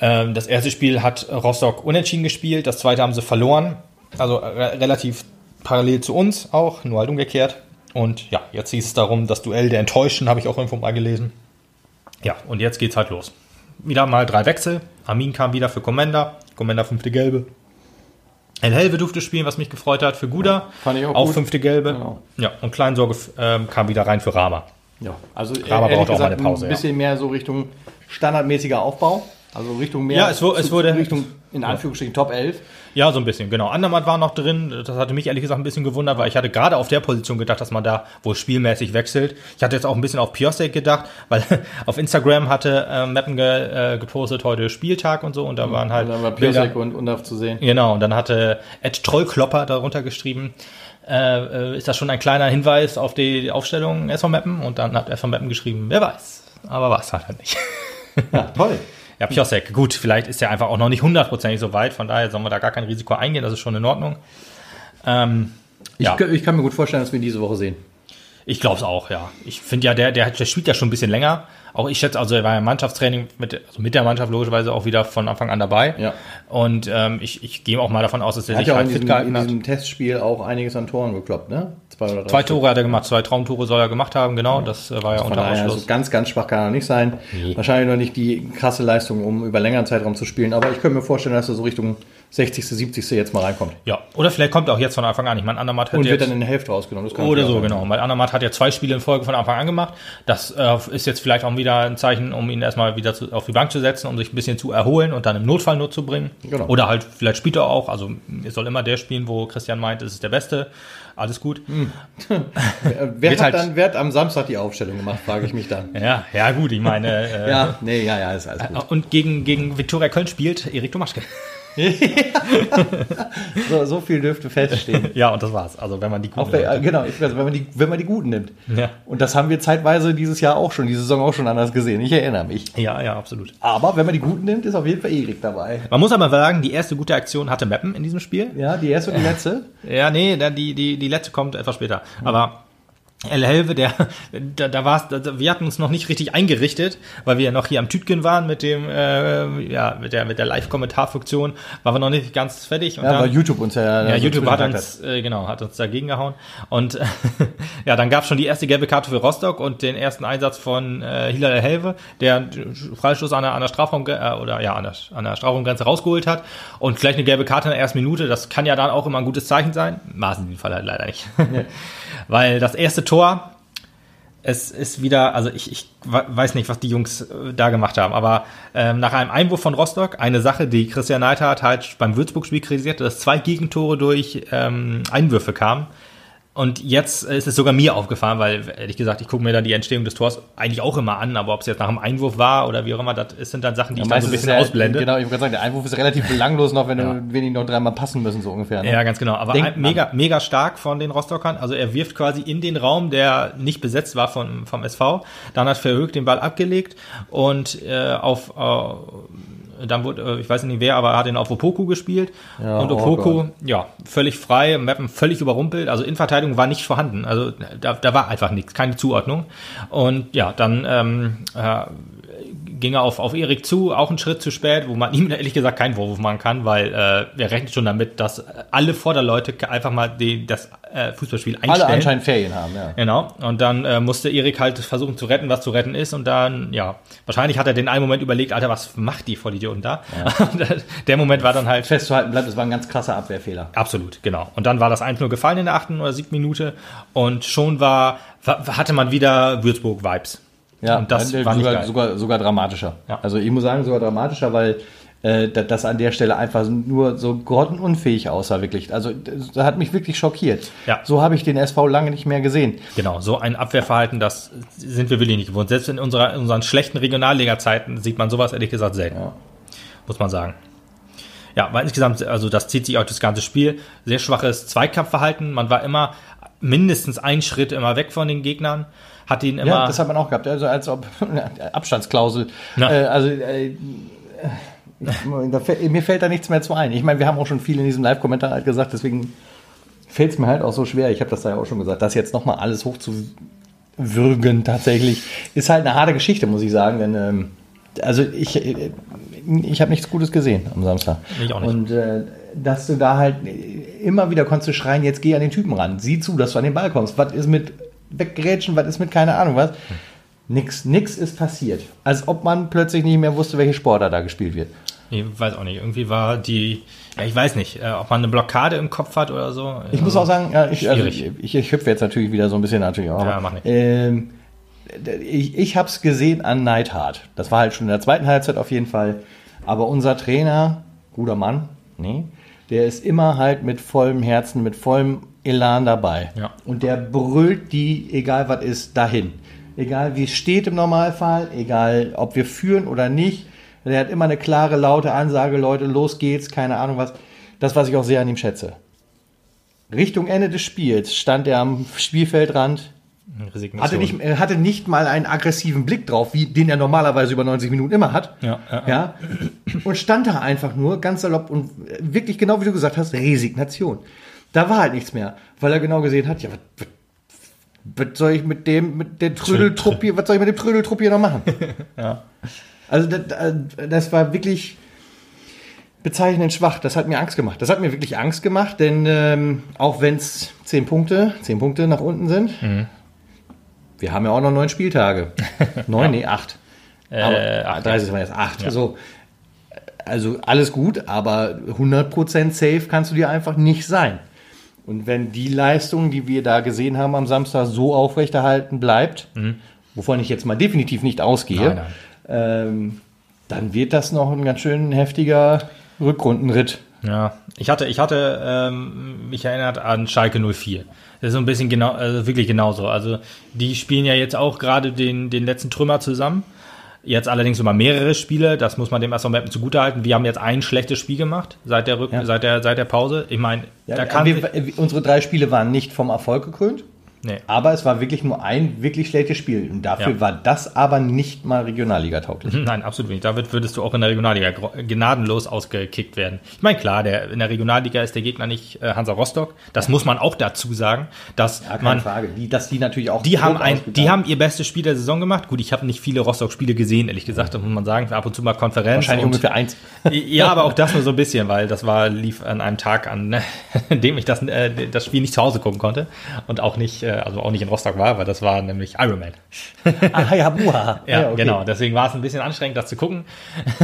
Ähm, das erste Spiel hat Rostock unentschieden gespielt, das zweite haben sie verloren. Also re relativ parallel zu uns auch, nur halt umgekehrt. Und ja, jetzt hieß es darum, das Duell der Enttäuschten, habe ich auch irgendwo mal gelesen. Ja, und jetzt geht's halt los. Wieder mal drei Wechsel. Armin kam wieder für Commander. Commander fünfte Gelbe. El Helve durfte spielen, was mich gefreut hat, für Guda. Fand ich auch auch gut. fünfte Gelbe. Genau. Ja, und Kleinsorge ähm, kam wieder rein für Rama. Ja, also Aber ehrlich braucht auch mal gesagt, eine Pause, ein ja. bisschen mehr so Richtung standardmäßiger Aufbau. Also Richtung mehr. Ja, es wu- es wurde- Richtung in Anführungsstrichen Top 11. Ja, so ein bisschen, genau. Andermatt war noch drin. Das hatte mich ehrlich gesagt ein bisschen gewundert, weil ich hatte gerade auf der Position gedacht, dass man da wohl spielmäßig wechselt. Ich hatte jetzt auch ein bisschen auf Piosek gedacht, weil auf Instagram hatte äh, Mappen ge, äh, gepostet heute Spieltag und so und da waren halt Und dann war Bilder. Piasek und Undorf zu sehen. Genau, und dann hatte Ed Trollklopper darunter geschrieben, äh, äh, ist das schon ein kleiner Hinweis auf die Aufstellung SV Mappen? Und dann hat SV Mappen geschrieben, wer weiß. Aber war es halt nicht. Ja, toll. Ja, Piosek, gut, vielleicht ist er einfach auch noch nicht hundertprozentig so weit, von daher sollen wir da gar kein Risiko eingehen, das ist schon in Ordnung. Ähm, Ich, ja, ich kann mir gut vorstellen, dass wir ihn diese Woche sehen. ich glaube es auch, ja. Ich finde ja, der, der, der spielt ja schon ein bisschen länger. Auch ich schätze, also er war ja im Mannschaftstraining mit, also mit der Mannschaft logischerweise auch wieder von Anfang an dabei. Ja. Und ähm, ich, ich gehe auch mal davon aus, dass er Er sich ja halt in fit diesem, gehalten in hat. diesem Testspiel auch einiges an Toren gekloppt, ne? Zwei oder drei. Zwei. Tore hat er gemacht, zwei Traumtore soll er gemacht haben, genau. Das äh, war ja Von unter Ausschluss. also ganz, ganz schwach kann er nicht sein. Nee. Wahrscheinlich noch nicht die krasse Leistung, um über längeren Zeitraum zu spielen. Aber ich könnte mir vorstellen, dass er so Richtung 60., 70. jetzt mal reinkommt. Ja, oder vielleicht kommt er auch jetzt von Anfang an. Ich meine, Andermatt hat Und wird dann in der Hälfte rausgenommen. Oder so, sein. genau. Weil Andermatt hat ja zwei Spiele in Folge von Anfang an gemacht. Das äh, ist jetzt vielleicht auch wieder ein Zeichen, um ihn erstmal wieder zu, auf die Bank zu setzen, um sich ein bisschen zu erholen und dann im Notfall nur zu bringen. Genau. Oder halt, vielleicht spielt er auch. Also, es soll immer der spielen, wo Christian meint, es ist der Beste. Alles gut. Äh, Wer hat halt- dann wer hat am Samstag die Aufstellung gemacht, frage ich mich dann. Ja, ja, gut. Ich meine, äh, Ja, nee, ja, ja, ist alles gut. Und gegen, gegen Viktoria Köln spielt Erik Domaschke. So, so viel dürfte feststehen. Ja, und das war's. Also, wenn man die guten äh, genau, weiß, wenn man die, wenn man die Guten nimmt. Ja. Und das haben wir zeitweise dieses Jahr auch schon, diese Saison auch schon anders gesehen. Ich erinnere mich. Ja, ja, absolut. Aber wenn man die Guten nimmt, ist auf jeden Fall Erik dabei. Man muss aber sagen, die erste gute Aktion hatte Meppen in diesem Spiel. Ja, die erste und die letzte. Ja, nee, die, die, die letzte kommt etwas später. Aber El Helve, der, da, da war's, da, wir hatten uns noch nicht richtig eingerichtet, weil wir ja noch hier am Tütgen waren mit dem, äh, ja, mit der, mit der Live-Kommentarfunktion, waren wir noch nicht ganz fertig. Und Ja, dann, weil YouTube uns ja. ja, so YouTube hat uns, äh, genau, hat uns dagegen gehauen. Und äh, ja, dann gab es schon die erste gelbe Karte für Rostock und den ersten Einsatz von äh, Hilal El Helve, der Freistoß an der, an der Strafraum äh, oder ja, an der, an der Strafraumgrenze rausgeholt hat. Und gleich eine gelbe Karte in der ersten Minute, das kann ja dann auch immer ein gutes Zeichen sein. Es in diesem Fall halt leider nicht. Weil das erste Tor, es ist wieder, also ich, ich we- weiß nicht, was die Jungs äh, da gemacht haben, aber ähm, nach einem Einwurf von Rostock, eine Sache, die Christian Neidhardt halt beim Würzburg-Spiel kritisierte, dass zwei Gegentore durch ähm, Einwürfe kamen. Und jetzt ist es sogar mir aufgefallen, weil ehrlich gesagt, ich gucke mir dann die Entstehung des Tors eigentlich auch immer an, aber ob es jetzt nach einem Einwurf war oder wie auch immer, das sind dann Sachen, die ich dann so ein bisschen ja- ausblende. Genau, ich gerade sagen, der Einwurf ist relativ belanglos noch, wenn Ja. du wenig noch dreimal passen müssen, so ungefähr. Ne? Ja, ganz genau. Aber ein, mega, mega stark von den Rostockern. Also er wirft quasi in den Raum, der nicht besetzt war vom, vom SV. Dann hat Verhoek den Ball abgelegt und äh, auf äh, dann wurde, äh, ich weiß nicht wer, aber er hat ihn auf Opoku gespielt. Ja, und oh Opoku, Gott. ja, völlig frei, Mappen völlig überrumpelt. Also Innenverteidigung war nicht vorhanden. Also da, da war einfach nichts, keine Zuordnung. Und ja, dann ähm, äh, ging er auf, auf Erik zu, auch einen Schritt zu spät, wo man ihm ehrlich gesagt keinen Vorwurf machen kann, weil äh, wer rechnet schon damit, dass alle Vorderleute einfach mal die, das äh, Fußballspiel einstellen. Alle anscheinend Ferien haben, ja. Genau. Und dann äh, musste Erik halt versuchen zu retten, was zu retten ist. Und dann, ja, wahrscheinlich hat er den einen Moment überlegt, Alter, was macht die Vollidioten da? Und der Moment war dann halt Festzuhalten bleibt, es war ein ganz krasser Abwehrfehler. Absolut, genau. Und dann war das 1-0 gefallen in der achten oder siebten Minute und schon war, wa- hatte man wieder Würzburg-Vibes. Ja, und das äh, war nicht sogar, sogar, sogar dramatischer. Ja. Also ich muss sagen, sogar dramatischer, weil äh, da- das an der Stelle einfach nur so grottenunfähig aussah, wirklich. Also das hat mich wirklich schockiert. Ja. So habe ich den SV lange nicht mehr gesehen. Genau, so ein Abwehrverhalten, das sind wir wirklich nicht gewohnt. Selbst in, unserer, in unseren schlechten Regionalliga-Zeiten sieht man sowas ehrlich gesagt selten, Ja. muss man sagen. Ja, aber insgesamt, also das zieht sich auch das ganze Spiel. Sehr schwaches Zweikampfverhalten. Man war immer mindestens einen Schritt immer weg von den Gegnern. Hat ihn immer. Ja, das hat man auch gehabt. Also als ob Abstandsklausel. Äh, also äh, da, mir fällt da nichts mehr zu ein. Ich meine, wir haben auch schon viel in diesem Live-Kommentar halt gesagt, deswegen fällt es mir halt auch so schwer. Ich habe das da ja auch schon gesagt, das jetzt nochmal alles hochzuwürgen tatsächlich ist halt eine harte Geschichte, muss ich sagen. Denn ähm, also ich, äh, ich habe nichts Gutes gesehen am Samstag. Ich auch nicht. Und äh, dass du da halt immer wieder konntest du schreien, jetzt geh an den Typen ran. Sieh zu, dass du an den Ball kommst. Was ist mit Weggrätschen, was ist mit keine Ahnung was? Nix, nix ist passiert. Als ob man plötzlich nicht mehr wusste, welche Sportler da gespielt wird. Ich weiß auch nicht. Irgendwie war die, ja, ich weiß nicht, äh, ob man eine Blockade im Kopf hat oder so. Ich muss auch sagen, ja, ich, also Schwierig. ich, ich hüpfe jetzt natürlich wieder so ein bisschen natürlich auch. Ja, mach nicht. Ähm, ich ich habe es gesehen an Neidhart. Das war halt schon in der zweiten Halbzeit auf jeden Fall. Aber unser Trainer guter Mann. Nee. Der ist immer halt mit vollem Herzen, mit vollem Elan dabei. Ja. Und der brüllt die, egal was ist, dahin. Egal wie es steht im Normalfall, egal ob wir führen oder nicht. Der hat immer eine klare, laute Ansage, Leute, los geht's, keine Ahnung was. Das, was ich auch sehr an ihm schätze. Richtung Ende des Spiels stand er am Spielfeldrand, Resignation. hatte nicht, er hatte nicht mal einen aggressiven Blick drauf, wie den er normalerweise über 90 Minuten immer hat. Ja, ja, ja. Und stand da einfach nur ganz salopp und wirklich genau wie du gesagt hast, Resignation. Da war halt nichts mehr, weil er genau gesehen hat, ja, was, was, was soll ich mit dem, mit der Trödeltrupp hier, was soll ich mit dem Trödeltrupp hier noch machen? Ja. Also das, das war wirklich bezeichnend schwach. Das hat mir Angst gemacht. Das hat mir wirklich Angst gemacht, denn ähm, auch wenn es zehn Punkte, zehn Punkte nach unten sind, wir haben ja auch noch neun Spieltage. Neun, nee, acht. Aber Äh, acht, 30 waren jetzt acht. So. Also alles gut, aber 100% safe kannst du dir einfach nicht sein. Und wenn die Leistung, die wir da gesehen haben am Samstag, so aufrechterhalten bleibt, wovon ich jetzt mal definitiv nicht ausgehe, Nein, Ähm, dann wird das noch ein ganz schön heftiger Rückrundenritt. Ja, ich hatte, ich hatte ähm, mich erinnert an Schalke 04. Das ist so ein bisschen genau, also wirklich genauso. Also die spielen ja jetzt auch gerade den, den letzten Trümmer zusammen. Jetzt allerdings immer mehrere Spiele, das muss man dem erstmal Mappen zugutehalten. Wir haben jetzt ein schlechtes Spiel gemacht seit der, Rück Ja. seit der, seit der Pause. Ich meine, da kann wir, unsere drei Spiele waren nicht vom Erfolg gekrönt, nee. aber es war wirklich nur ein wirklich schlechtes Spiel. Und dafür Ja. war das aber nicht mal Regionalliga tauglich. Nein, absolut nicht. Da wird- würdest du auch in der Regionalliga gnadenlos ausgekickt werden. Ich meine, klar, der, in der Regionalliga ist der Gegner nicht äh, Hansa Rostock. Das muss man auch dazu sagen, dass Ja, keine man Frage. Die, dass die natürlich auch. Die haben, ein, die haben ihr bestes Spiel der Saison gemacht. Gut, ich habe nicht viele Rostock-Spiele gesehen, ehrlich gesagt, das muss man sagen. Ab und zu mal Konferenz. wahrscheinlich und, ungefähr eins. Ja, aber auch das nur so ein bisschen, weil das war lief an einem Tag an, ne, dem ich das, äh, das Spiel nicht zu Hause gucken konnte und auch nicht, äh, also auch nicht in Rostock war, weil das war nämlich Ironman. Ah, ja, buha. Ja, okay. genau. Deswegen war es ein bisschen anstrengend, das zu gucken.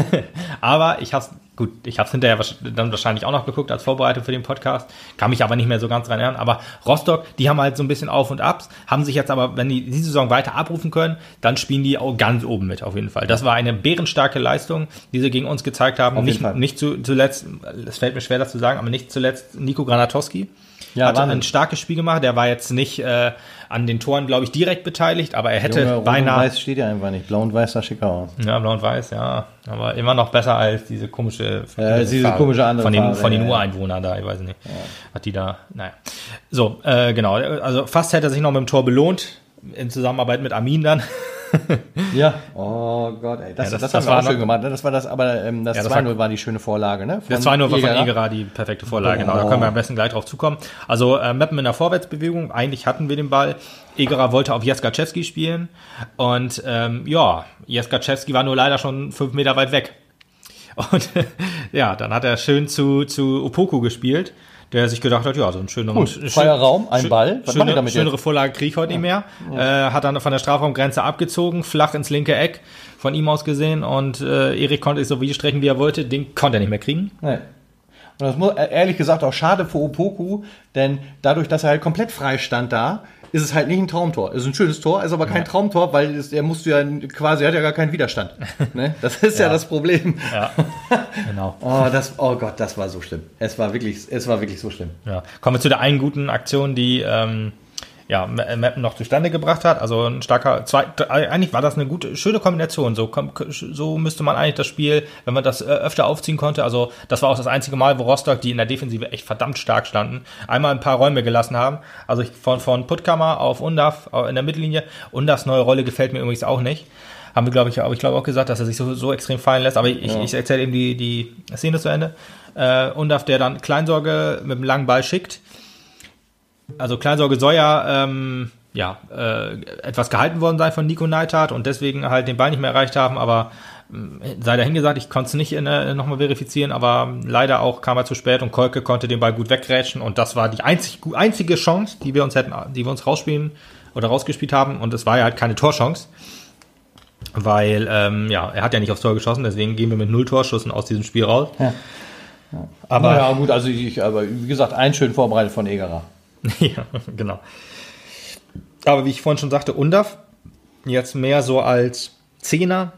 aber ich habe gut, ich habe es hinterher dann wahrscheinlich auch noch geguckt als Vorbereitung für den Podcast. Kann mich aber nicht mehr so ganz dran erinnern. Aber Rostock, die haben halt so ein bisschen Auf und Abs, haben sich jetzt aber, wenn die die Saison weiter abrufen können, dann spielen die auch ganz oben mit auf jeden Fall. Das war eine bärenstarke Leistung, die sie gegen uns gezeigt haben. Auf nicht nicht zu, zuletzt, es fällt mir schwer, das zu sagen, aber nicht zuletzt Nico Granatowski. Ja, hat Wahnsinn. ein starkes Spiel gemacht. Der war jetzt nicht äh, an den Toren, glaube ich, direkt beteiligt, aber er hätte Junge, beinahe. Weiß steht ja einfach nicht. Blau und Weiß sah schicker aus. Ja, blau und weiß, ja. Aber immer noch besser als diese komische, Ja, diese komische andere von den, Farbe, von den ja, ja. Ureinwohnern da, ich weiß nicht. Hat die da, naja. So, äh, genau. Also fast hätte er sich noch mit dem Tor belohnt, in Zusammenarbeit mit Armin dann. Ja. Oh Gott, ey. Das, Ja, das- das, das haben wir war auch schön gemacht. Das war das, aber ähm, das Ja, das 2-0 war- war, die schöne Vorlage, ne? Das Von 2-0 war von Egerer. Egerer die perfekte Vorlage, genau. Da Oh. können wir am besten gleich drauf zukommen. Also äh, Meppen in der Vorwärtsbewegung, eigentlich hatten wir den Ball. Egerer wollte auf Jaskaczewski spielen und ähm, ja, Jaskaczewski war nur leider schon fünf Meter weit weg. Und ja, dann hat er schön zu, zu Opoku gespielt, der sich gedacht hat, ja, so ein schöner Gut, freier Raum, ein Ball. Was schöne, damit schönere jetzt? Vorlage kriege ich heute nicht mehr. Äh, hat dann von der Strafraumgrenze abgezogen, flach ins linke Eck von ihm aus gesehen und äh, Erik konnte es so wie strecken, wie er wollte. Den konnte er nicht mehr kriegen. Nee. Und das muss ehrlich gesagt auch schade für Opoku, denn dadurch, dass er halt komplett frei stand da, ist es halt nicht ein Traumtor. Es ist ein schönes Tor, ist aber kein Traumtor, weil es, er musste ja quasi, er hat ja gar keinen Widerstand. ne? Das ist ja. Ja. das Problem. Ja, genau. Oh, das, oh Gott, das war so schlimm. Es war wirklich, es war wirklich so schlimm. Ja. Kommen wir zu der einen guten Aktion, die ähm, ja, Mappen noch zustande gebracht hat. Also ein starker, zwei, eigentlich war das eine gute, schöne Kombination. So, so müsste man eigentlich das Spiel, wenn man das äh, öfter aufziehen konnte. Also das war auch das einzige Mal, wo Rostock, die in der Defensive echt verdammt stark standen, einmal ein paar Räume gelassen haben. Also ich, von, von Puttkammer auf Undaf in der Mittellinie. Undafs neue Rolle gefällt mir übrigens auch nicht. Haben wir, glaube ich, aber ich glaube auch gesagt, dass er sich so, so extrem fallen lässt. Aber ich, Ja. ich erzähle eben die, die Szene zu Ende. Äh, Undaf, der dann Kleinsorge mit dem langen Ball schickt. Also Kleinsorge soll ja, ähm, ja äh, etwas gehalten worden sein von Nico Neidhardt und deswegen halt den Ball nicht mehr erreicht haben, aber ähm, sei dahingesagt, ich konnte es nicht äh, nochmal verifizieren, aber leider auch kam er zu spät und Kolke konnte den Ball gut wegrätschen und das war die einzig, einzige Chance, die wir uns hätten, die wir uns rausspielen oder rausgespielt haben und es war ja halt keine Torchance. Weil, ähm, ja, er hat ja nicht aufs Tor geschossen, deswegen gehen wir mit null Torschüssen aus diesem Spiel raus. Ja. Aber ja, gut, also ich, aber wie gesagt, ein schön vorbereitet von Egerer. ja, genau. Aber wie ich vorhin schon sagte, Undaf jetzt mehr so als Zehner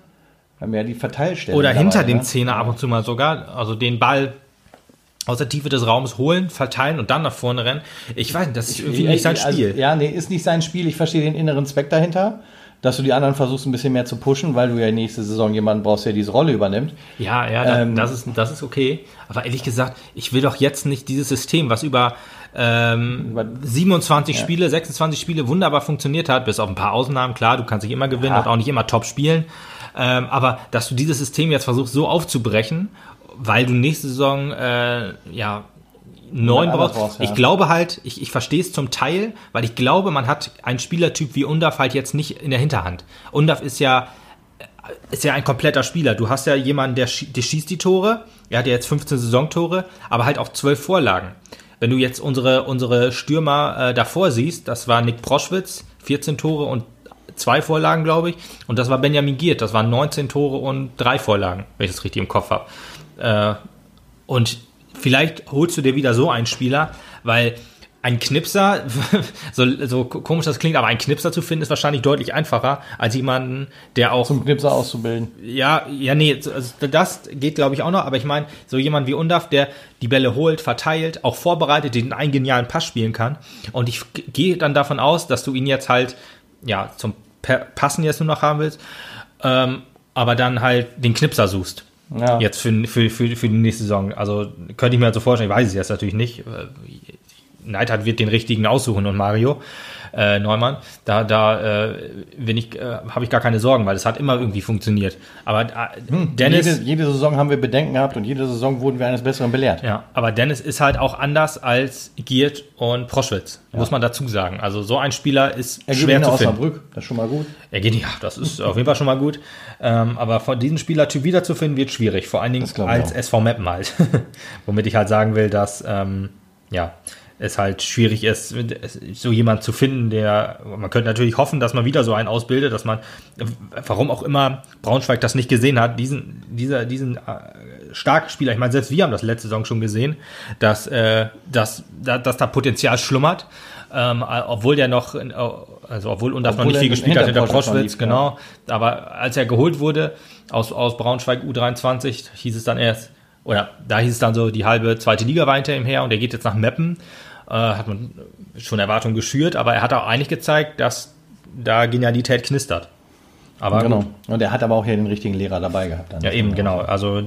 haben ja die Verteilstellen. Oder dabei, hinter dem ne? Zehner ab und zu mal sogar. Also den Ball aus der Tiefe des Raums holen, verteilen und dann nach vorne rennen. Ich weiß das ist irgendwie nicht sein Spiel. Also, ja, nee, ist nicht sein Spiel. Ich verstehe den inneren Zweck dahinter, dass du die anderen versuchst, ein bisschen mehr zu pushen, weil du ja nächste Saison jemanden brauchst, der diese Rolle übernimmt. Ja, ja, Ähm, das, ist, das ist okay. Aber ehrlich gesagt, ich will doch jetzt nicht dieses System, was über ähm, Über- 27 Spiele, 26 Spiele wunderbar funktioniert hat, bis auf ein paar Ausnahmen. Klar, du kannst nicht immer gewinnen Ja. und auch nicht immer top spielen. Ähm, aber dass du dieses System jetzt versuchst so aufzubrechen, weil du nächste Saison äh, ja neun anders brauchst. brauchst, ja. Ich glaube halt, ich, ich verstehe es zum Teil, weil ich glaube, man hat einen Spielertyp wie Undaf halt jetzt nicht in der Hinterhand. Undaf ist ja ist ja ein kompletter Spieler. Du hast ja jemanden, der schießt die Tore. Er hat ja jetzt 15 Saisontore, aber halt auch 12 Vorlagen. Wenn du jetzt unsere, unsere Stürmer äh, davor siehst, das war Nick Proschwitz, 14 Tore und zwei Vorlagen, glaube ich. Und das war Benjamin Giert, das waren 19 Tore und drei Vorlagen, wenn ich das richtig im Kopf habe. Äh, und vielleicht holst du dir wieder so einen Spieler, weil ein Knipser, so, so komisch das klingt, aber ein Knipser zu finden ist wahrscheinlich deutlich einfacher als jemanden, der auch Zum Knipser auszubilden. ja, ja, nee, also das geht glaube ich auch noch, aber ich meine, so jemand wie Undaf, der die Bälle holt, verteilt, auch vorbereitet, den einen genialen Pass spielen kann. Und ich gehe dann davon aus, dass du ihn jetzt halt, ja, zum Passen jetzt nur noch haben willst, ähm, aber dann halt den Knipser suchst. Ja. Jetzt für, für, für, für die nächste Saison. Also könnte ich mir halt so vorstellen, ich weiß es jetzt natürlich nicht. Neidhardt wird den richtigen aussuchen und Mario äh, Neumann. Da, da äh, äh, habe ich gar keine Sorgen, weil es hat immer irgendwie funktioniert. Aber äh, Dennis, Jede, jede Saison haben wir Bedenken gehabt und jede Saison wurden wir eines Besseren belehrt. ja, aber Dennis ist halt auch anders als Giert und Proschwitz, muss man dazu sagen. Also so ein Spieler ist Er geht schwer zu finden. Osnabrück, das ist schon mal gut. Er geht, ja, das ist auf jeden Fall schon mal gut. Ähm, aber von diesem Spielertyp wiederzufinden, wird schwierig. Vor allen Dingen als auch. SV Meppen halt. Womit ich halt sagen will, dass, ähm, ja, es halt schwierig ist, so jemand zu finden, der, man könnte natürlich hoffen, dass man wieder so einen ausbildet, dass man, warum auch immer Braunschweig das nicht gesehen hat, diesen, dieser, diesen äh, starken Spieler, ich meine, selbst wir haben das letzte Saison schon gesehen, dass, äh, dass, dass, dass da Potenzial schlummert, ähm, obwohl der noch, also obwohl Undaf noch nicht viel gespielt hat hinter Proschwitz, genau, aber als er geholt wurde aus, aus Braunschweig U23, hieß es dann erst, oder da hieß es dann so, die halbe zweite Liga war hinter ihm her und er geht jetzt nach Meppen. Äh, hat man schon Erwartungen geschürt, aber er hat auch eigentlich gezeigt, dass da Genialität knistert. Aber Genau. gut. Und er hat aber auch hier den richtigen Lehrer dabei gehabt. Dann. Ja, eben, genau. Also äh,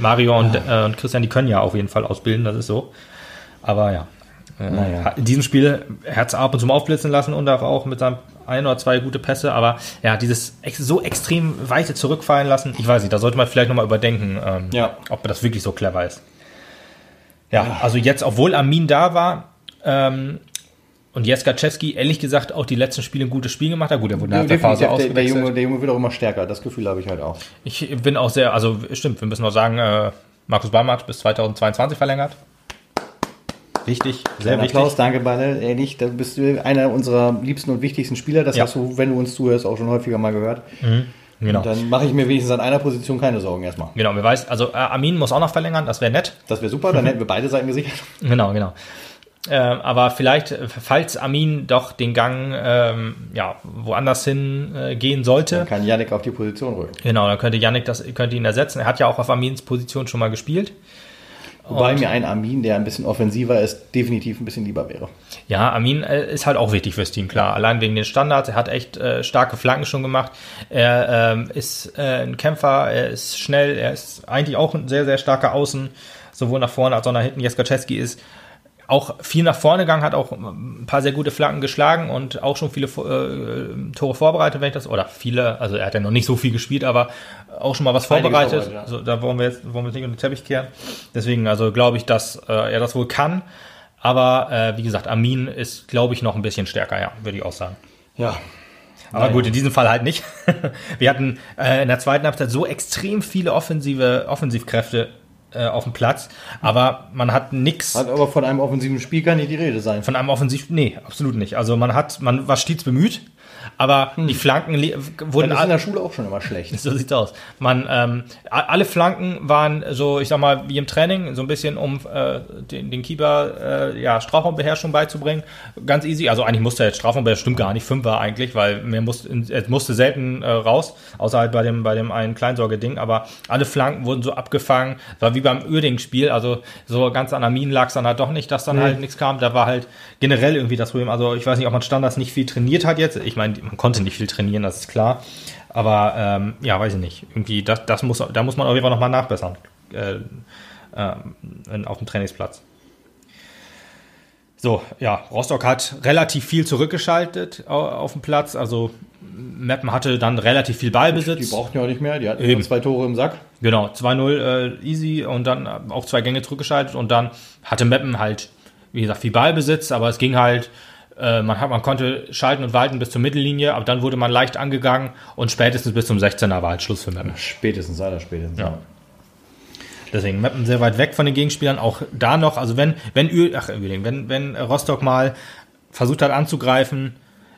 Mario und, äh, und Christian, die können ja auf jeden Fall ausbilden, das ist so. Aber ja. Äh, Naja. In diesem Spiel hat es ab und zu mal aufblitzen lassen und auch mit seinem ein oder zwei gute Pässe, aber er hat dieses ex so extrem weite zurückfallen lassen. Ich weiß nicht, da sollte man vielleicht nochmal überdenken, ähm, Ja. ob das wirklich so clever ist. Ja, also jetzt, obwohl Armin da war, ähm, und Jeskaczewski, ehrlich gesagt, auch die letzten Spiele ein gutes Spiel gemacht hat. Gut, er wurde nach der Phase der, der, ausgewechselt. Junge, der Junge wird auch immer stärker. Das Gefühl habe ich halt auch. Ich bin auch sehr, also stimmt, wir müssen noch sagen, äh, Markus hat bis 2022 verlängert. Wichtig, sehr Ein wichtig. Applaus, danke, Balle. Ehrlich, da bist du einer unserer liebsten und wichtigsten Spieler. Das Ja. hast du, wenn du uns zuhörst, auch schon häufiger mal gehört. Genau. Und dann mache ich mir wenigstens an einer Position keine Sorgen erstmal. Genau, wir weiß, also äh, Armin muss auch noch verlängern, das wäre nett. Das wäre super, dann hätten wir beide Seiten gesichert. Genau, genau. Ähm, aber vielleicht, äh, falls Armin doch den Gang ähm, ja, woanders hin äh, gehen sollte, Dann kann Janik auf die Position rücken. genau, dann könnte Yannick das könnte ihn ersetzen. Er hat ja auch auf Armins Position schon mal gespielt. Wobei mir ein Armin, der ein bisschen offensiver ist, definitiv ein bisschen lieber wäre. Ja, Armin äh, ist halt auch wichtig fürs Team, klar. Allein wegen den Standards. Er hat echt äh, starke Flanken schon gemacht. Er ähm, ist äh, ein Kämpfer, er ist schnell, er ist eigentlich auch ein sehr, sehr starker Außen, sowohl nach vorne als auch nach hinten. Jeskaczewski ist auch viel nach vorne gegangen, hat auch ein paar sehr gute Flanken geschlagen und auch schon viele äh, Tore vorbereitet, wenn ich das, oder viele, also er hat ja noch nicht so viel gespielt, aber auch schon mal was Einige vorbereitet. ja. Also da wollen wir jetzt wollen wir nicht unter den Teppich kehren. Deswegen, also glaube ich, dass äh, er das wohl kann. Aber äh, wie gesagt, Armin ist, glaube ich, noch ein bisschen stärker, ja, würde ich auch sagen. Ja. Aber gut, in diesem Fall halt nicht. Wir hatten äh, in der zweiten Halbzeit so extrem viele offensive Offensivkräfte äh, auf dem Platz, aber man hat nix Hat aber von einem offensiven Spiel kann nicht die Rede sein. von einem Offensiv. Nee, absolut nicht. Also man hat, man war stets bemüht, aber die Flanken wurden Das ist in der Schule auch schon immer schlecht. so sieht's aus. Man, ähm, alle Flanken waren so, ich sag mal, wie im Training, so ein bisschen, um äh, den, den Keeper äh, ja, Strafraumbeherrschung beizubringen. Ganz easy. Also eigentlich musste er jetzt Strafraumbeherrschung, stimmt gar nicht, fünf war eigentlich, weil mir musste, er musste selten äh, raus, außer halt bei dem, bei dem einen Kleinsorge-Ding. Aber alle Flanken wurden so abgefangen. War wie beim Uerding-Spiel, also so ganz an der Minen lag es dann halt doch nicht, dass dann halt nichts kam. Da war halt generell irgendwie das Problem. Also ich weiß nicht, ob man Standards nicht viel trainiert hat jetzt. Ich meine, man konnte nicht viel trainieren, das ist klar. Aber ähm, ja, weiß ich nicht. Irgendwie, das, das muss, da muss man auf jeden Fall nochmal nachbessern. Äh, äh, auf dem Trainingsplatz. So, ja, Rostock hat relativ viel zurückgeschaltet au- auf dem Platz. Also Meppen hatte dann relativ viel Die Ballbesitz. brauchten ja auch nicht mehr. Die hatten Eben. zwei Tore im Sack. Genau, 2-0 äh, easy und dann auch zwei Gänge zurückgeschaltet und dann hatte Meppen halt, wie gesagt, viel Ballbesitz, aber es ging halt, äh, man, hat, man konnte schalten und walten bis zur Mittellinie, aber dann wurde man leicht angegangen und spätestens bis zum 16er war halt Schluss für Meppen. Spätestens, leider spätestens. Ja. Deswegen Meppen sehr weit weg von den Gegenspielern. Auch da noch, also wenn, wenn, Ü- ach, wenn, wenn Rostock mal versucht hat anzugreifen,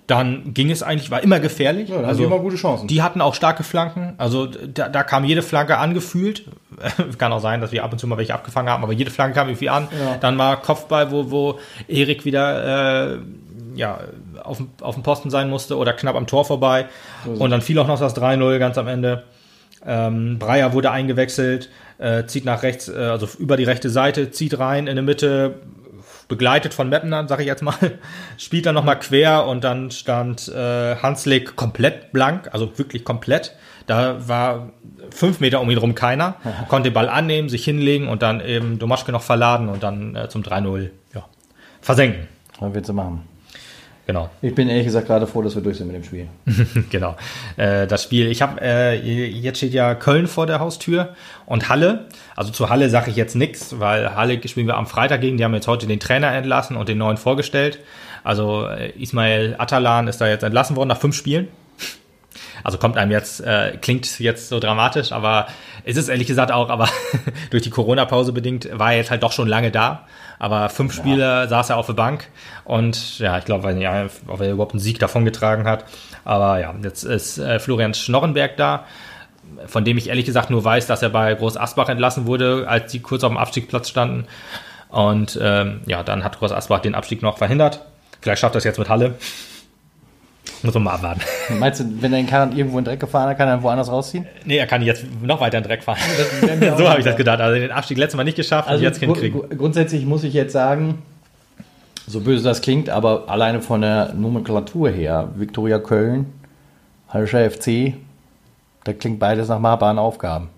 dann ging es eigentlich, war immer gefährlich. Ja, die immer gute Chancen. Die hatten auch starke Flanken. Also da, da kam jede Flanke angefühlt. Kann auch sein, dass wir ab und zu mal welche abgefangen haben, aber jede Flanke kam irgendwie an. Ja. Dann war Kopfball, wo, wo Erik wieder äh, ja, auf, dem- auf dem Posten sein musste oder knapp am Tor vorbei. Und dann fiel auch noch das 3-0 ganz am Ende. Ähm, Breyer wurde eingewechselt, äh, zieht nach rechts, äh, also über die rechte Seite, zieht rein in der Mitte, begleitet von Meppener, sag ich jetzt mal, spielt dann nochmal quer und dann stand äh, Hanslik komplett blank, also wirklich komplett. Da war fünf Meter um ihn rum keiner, konnte den Ball annehmen, sich hinlegen und dann eben Domaschke noch verladen und dann äh, zum 3-0 ja, versenken. Was willst du machen? Genau. Ich bin ehrlich gesagt gerade froh, dass wir durch sind mit dem Spiel. genau. Äh, das Spiel. Ich habe äh, jetzt steht ja Köln vor der Haustür und Halle. Also zu Halle sage ich jetzt nichts, weil Halle spielen wir am Freitag gegen. Die haben jetzt heute den Trainer entlassen und den neuen vorgestellt. Also äh, Ismail Atalan ist da jetzt entlassen worden nach fünf Spielen. Also kommt einem jetzt, äh, klingt jetzt so dramatisch, aber es ist ehrlich gesagt auch, aber durch die Corona-Pause bedingt war er jetzt halt doch schon lange da. Aber fünf Spiele saß er auf der Bank und ja, ich glaube, nicht, ob er überhaupt einen Sieg davongetragen hat. Aber ja, jetzt ist äh, Florian Schnorrenberg da, von dem ich ehrlich gesagt nur weiß, dass er bei Groß Asbach entlassen wurde, als die kurz auf dem Abstiegsplatz standen. Und ähm, ja, dann hat Groß Asbach den Abstieg noch verhindert. Vielleicht schafft er es jetzt mit Halle. Muss man mal abwarten. Meinst du, wenn er in Karan irgendwo in den Dreck gefahren hat, kann er woanders rausziehen? Nee, er kann jetzt noch weiter in den Dreck fahren. so habe ich das gedacht. Also den Abstieg letztes Mal nicht geschafft und jetzt hinkriegen. gru- grundsätzlich muss ich jetzt sagen, so böse das klingt, aber alleine von der Nomenklatur her, Viktoria Köln, Hallischer FC, da klingt beides nach machbaren Aufgaben.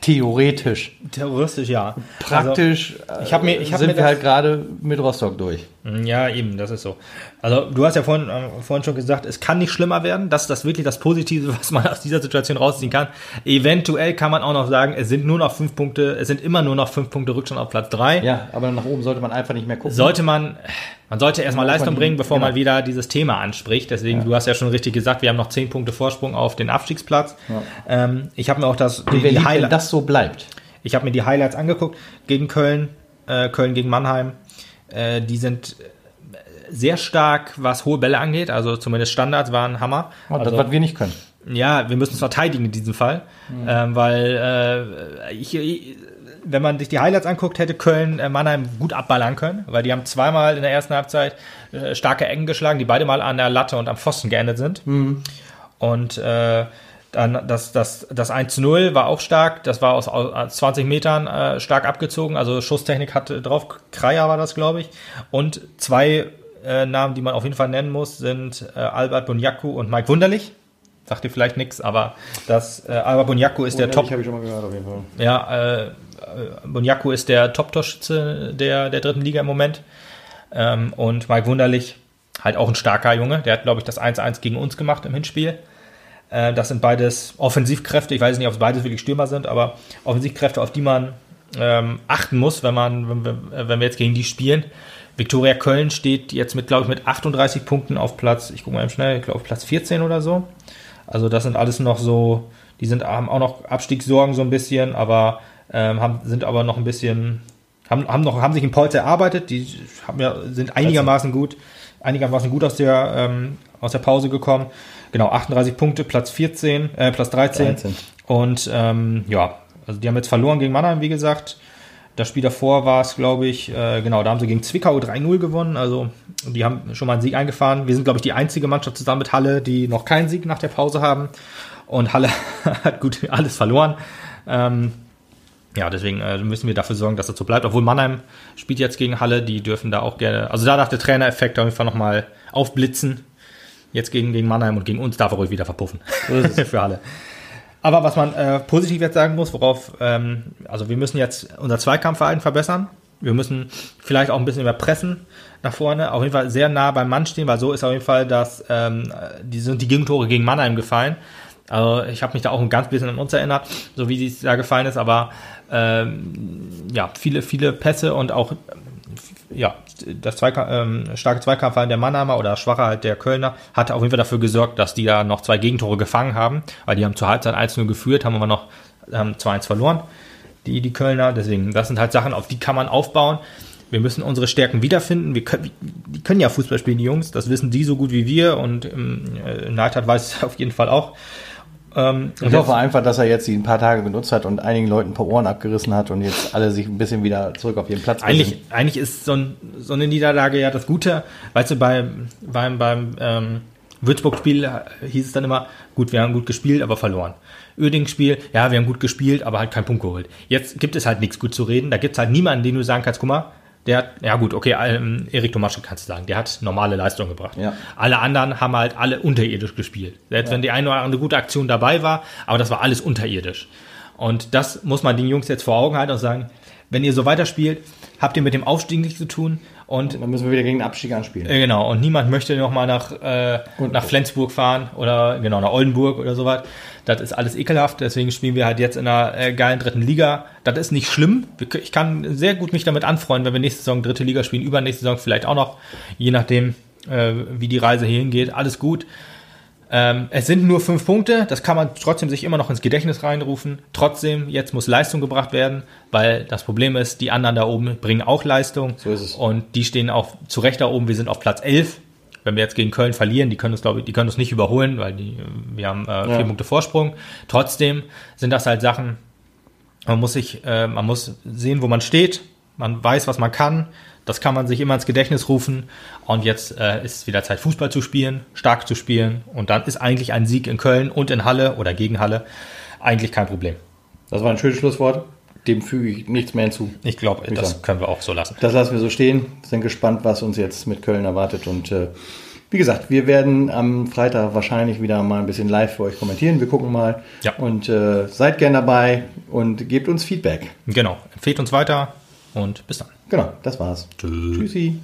Theoretisch. Terroristisch, ja. Praktisch Also, ich hab mir- ich hab sind mir wir halt gerade mit Rostock durch. Also, ja, eben, das ist so. Also du hast ja vorhin, äh, vorhin schon gesagt, es kann nicht schlimmer werden. Das ist das wirklich das Positive, was man aus dieser Situation rausziehen kann. Eventuell kann man auch noch sagen, es sind nur noch fünf Punkte, es sind immer nur noch fünf Punkte Rückstand auf Platz drei. Ja, aber nach oben sollte man einfach nicht mehr gucken. Sollte man, man sollte erstmal man Leistung bringen, bevor man genau. wieder dieses Thema anspricht. Deswegen, du hast ja schon richtig gesagt, wir haben noch zehn Punkte Vorsprung auf den Abstiegsplatz. Ähm, ich habe mir auch das, die, die liebt, wenn Highlights, das so bleibt. ich habe mir die Highlights angeguckt gegen Köln, äh, Köln gegen Mannheim. Äh, die sind sehr stark, was hohe Bälle angeht. Also zumindest Standards waren Hammer. Das, Also, was wir nicht können. ja, wir müssen es verteidigen in diesem Fall, ähm, weil äh, ich, ich, wenn man sich die Highlights anguckt, hätte Köln äh, Mannheim gut abballern können, weil die haben zweimal in der ersten Halbzeit äh, starke Ecken geschlagen, die beide mal an der Latte und am Pfosten geendet sind. Und äh, dann das, das, das 1 zu 0 war auch stark, das war aus, aus 20 Metern äh, stark abgezogen, also Schusstechnik hatte drauf, Kreier war das, glaube ich. Und zwei äh, Namen, die man auf jeden Fall nennen muss, sind äh, Albert Bunyaku und Mike Wunderlich. Sagt ihr vielleicht nichts, aber das äh, Albert Bunyaku ist der Top, habe ich schon mal gehört, auf jeden Fall. ja, äh, äh, Bunyaku ist der Top-Torschütze der, der dritten Liga im Moment. Ähm, und Mike Wunderlich, halt auch ein starker Junge. Der hat, glaube ich, das 1-1 gegen uns gemacht im Hinspiel. Äh, das sind beides Offensivkräfte. Ich weiß nicht, ob es beides wirklich Stürmer sind, aber Offensivkräfte, auf die man ähm, achten muss, wenn, man, wenn, wir, wenn wir jetzt gegen die spielen. Viktoria Köln steht jetzt mit, glaube ich, mit 38 Punkten auf Platz, ich gucke mal eben schnell, ich glaube auf Platz 14 oder so. Also das sind alles noch so, die sind haben auch noch Abstiegssorgen so ein bisschen, aber ähm, haben, sind aber noch ein bisschen, haben, haben, noch, haben sich in Polz erarbeitet, die haben ja, sind einigermaßen gut, einigermaßen gut aus der, ähm, aus der Pause gekommen. Genau, 38 Punkte, Platz 14, äh, Platz 13. 13. Und ähm, ja, also die haben jetzt verloren gegen Mannheim, wie gesagt. Das Spiel davor war es, glaube ich, äh, genau, da haben sie gegen Zwickau 3-0 gewonnen. Also die haben schon mal einen Sieg eingefahren. Wir sind, glaube ich, die einzige Mannschaft zusammen mit Halle, die noch keinen Sieg nach der Pause haben. Und Halle hat gut alles verloren. Ähm, ja, deswegen äh, müssen wir dafür sorgen, dass das so bleibt. Obwohl Mannheim spielt jetzt gegen Halle, die dürfen da auch gerne, also da darf der Trainereffekt auf jeden Fall nochmal aufblitzen. Jetzt gegen, gegen Mannheim und gegen uns darf er ruhig wieder verpuffen. Für Halle. Aber was man äh, positiv jetzt sagen muss, worauf, ähm, also wir müssen jetzt unser Zweikampfverhalten verbessern. Wir müssen vielleicht auch ein bisschen mehr pressen nach vorne. Auf jeden Fall sehr nah beim Mann stehen, weil so ist auf jeden Fall, dass ähm, die sind die Gegentore gegen Mannheim gefallen. Also ich habe mich da auch ein ganz bisschen an uns erinnert, so wie es da gefallen ist, aber ähm, ja, viele, viele Pässe und auch ja, das Zweikampf, ähm, starke Zweikampfverhalten der Mannheimer oder schwache halt der Kölner hatte auf jeden Fall dafür gesorgt, dass die da noch zwei Gegentore gefangen haben, weil die haben zur Halbzeit 1-0 geführt, haben aber noch ähm, 2-1 verloren, die, die Kölner. Deswegen, das sind halt Sachen, auf die kann man aufbauen. Wir müssen unsere Stärken wiederfinden. Wir können, die können ja Fußball spielen, die Jungs. Das wissen die so gut wie wir und ähm, Neidhardt weiß es auf jeden Fall auch. Ähm, ich hoffe einfach, dass er jetzt die ein paar Tage genutzt hat und einigen Leuten ein paar Ohren abgerissen hat und jetzt alle sich ein bisschen wieder zurück auf ihren Platz Eigentlich, eigentlich ist so, ein, so, eine Niederlage ja das Gute. Weißt du, beim, beim, beim ähm, Würzburg-Spiel hieß es dann immer, gut, wir haben gut gespielt, aber verloren. Öding-Spiel, ja, wir haben gut gespielt, aber halt keinen Punkt geholt. Jetzt gibt es halt nichts gut zu reden. Da gibt es halt niemanden, den du sagen kannst, guck mal, der hat, ja gut, okay, ähm, Erik Tomaschek kannst du sagen, der hat normale Leistung gebracht. Ja. Alle anderen haben halt alle unterirdisch gespielt. Selbst ja. wenn die eine oder andere gute Aktion dabei war, aber das war alles unterirdisch. Und das muss man den Jungs jetzt vor Augen halten und sagen, wenn ihr so weiterspielt, habt ihr mit dem Aufstieg nichts zu tun. Und, und dann müssen wir wieder gegen den Abstieg anspielen. Äh, genau, und niemand möchte nochmal nach, äh, nach Flensburg fahren oder genau nach Oldenburg oder sowas. Das ist alles ekelhaft, deswegen spielen wir halt jetzt in einer äh, geilen dritten Liga. Das ist nicht schlimm. Ich kann sehr gut mich damit anfreuen, wenn wir nächste Saison dritte Liga spielen, übernächste Saison vielleicht auch noch, je nachdem, äh, wie die Reise hier hingeht. Alles gut. Ähm, es sind nur fünf Punkte, das kann man trotzdem sich immer noch ins Gedächtnis reinrufen. Trotzdem, jetzt muss Leistung gebracht werden, weil das Problem ist, die anderen da oben bringen auch Leistung. So ist es. Und die stehen auch zu Recht da oben. Wir sind auf Platz 11. Wenn wir jetzt gegen Köln verlieren, die können uns, glaube ich, die können uns nicht überholen, weil die, wir haben äh, vier ja. Punkte Vorsprung. Trotzdem sind das halt Sachen, man muss sich, äh, man muss sehen, wo man steht. Man weiß, was man kann. Das kann man sich immer ins Gedächtnis rufen. Und jetzt äh, ist es wieder Zeit, Fußball zu spielen, stark zu spielen. Und dann ist eigentlich ein Sieg in Köln und in Halle oder gegen Halle eigentlich kein Problem. Das war ein schönes Schlusswort. Dem füge ich nichts mehr hinzu. Ich glaube, das sagen. können wir auch so lassen. Das lassen wir so stehen. Sind gespannt, was uns jetzt mit Köln erwartet. Und äh, wie gesagt, wir werden am Freitag wahrscheinlich wieder mal ein bisschen live für euch kommentieren. Wir gucken mal. Ja. Und äh, seid gern dabei und gebt uns Feedback. Genau. Empfehlt uns weiter und bis dann. Genau, das war's. Tschüss. Tschüssi.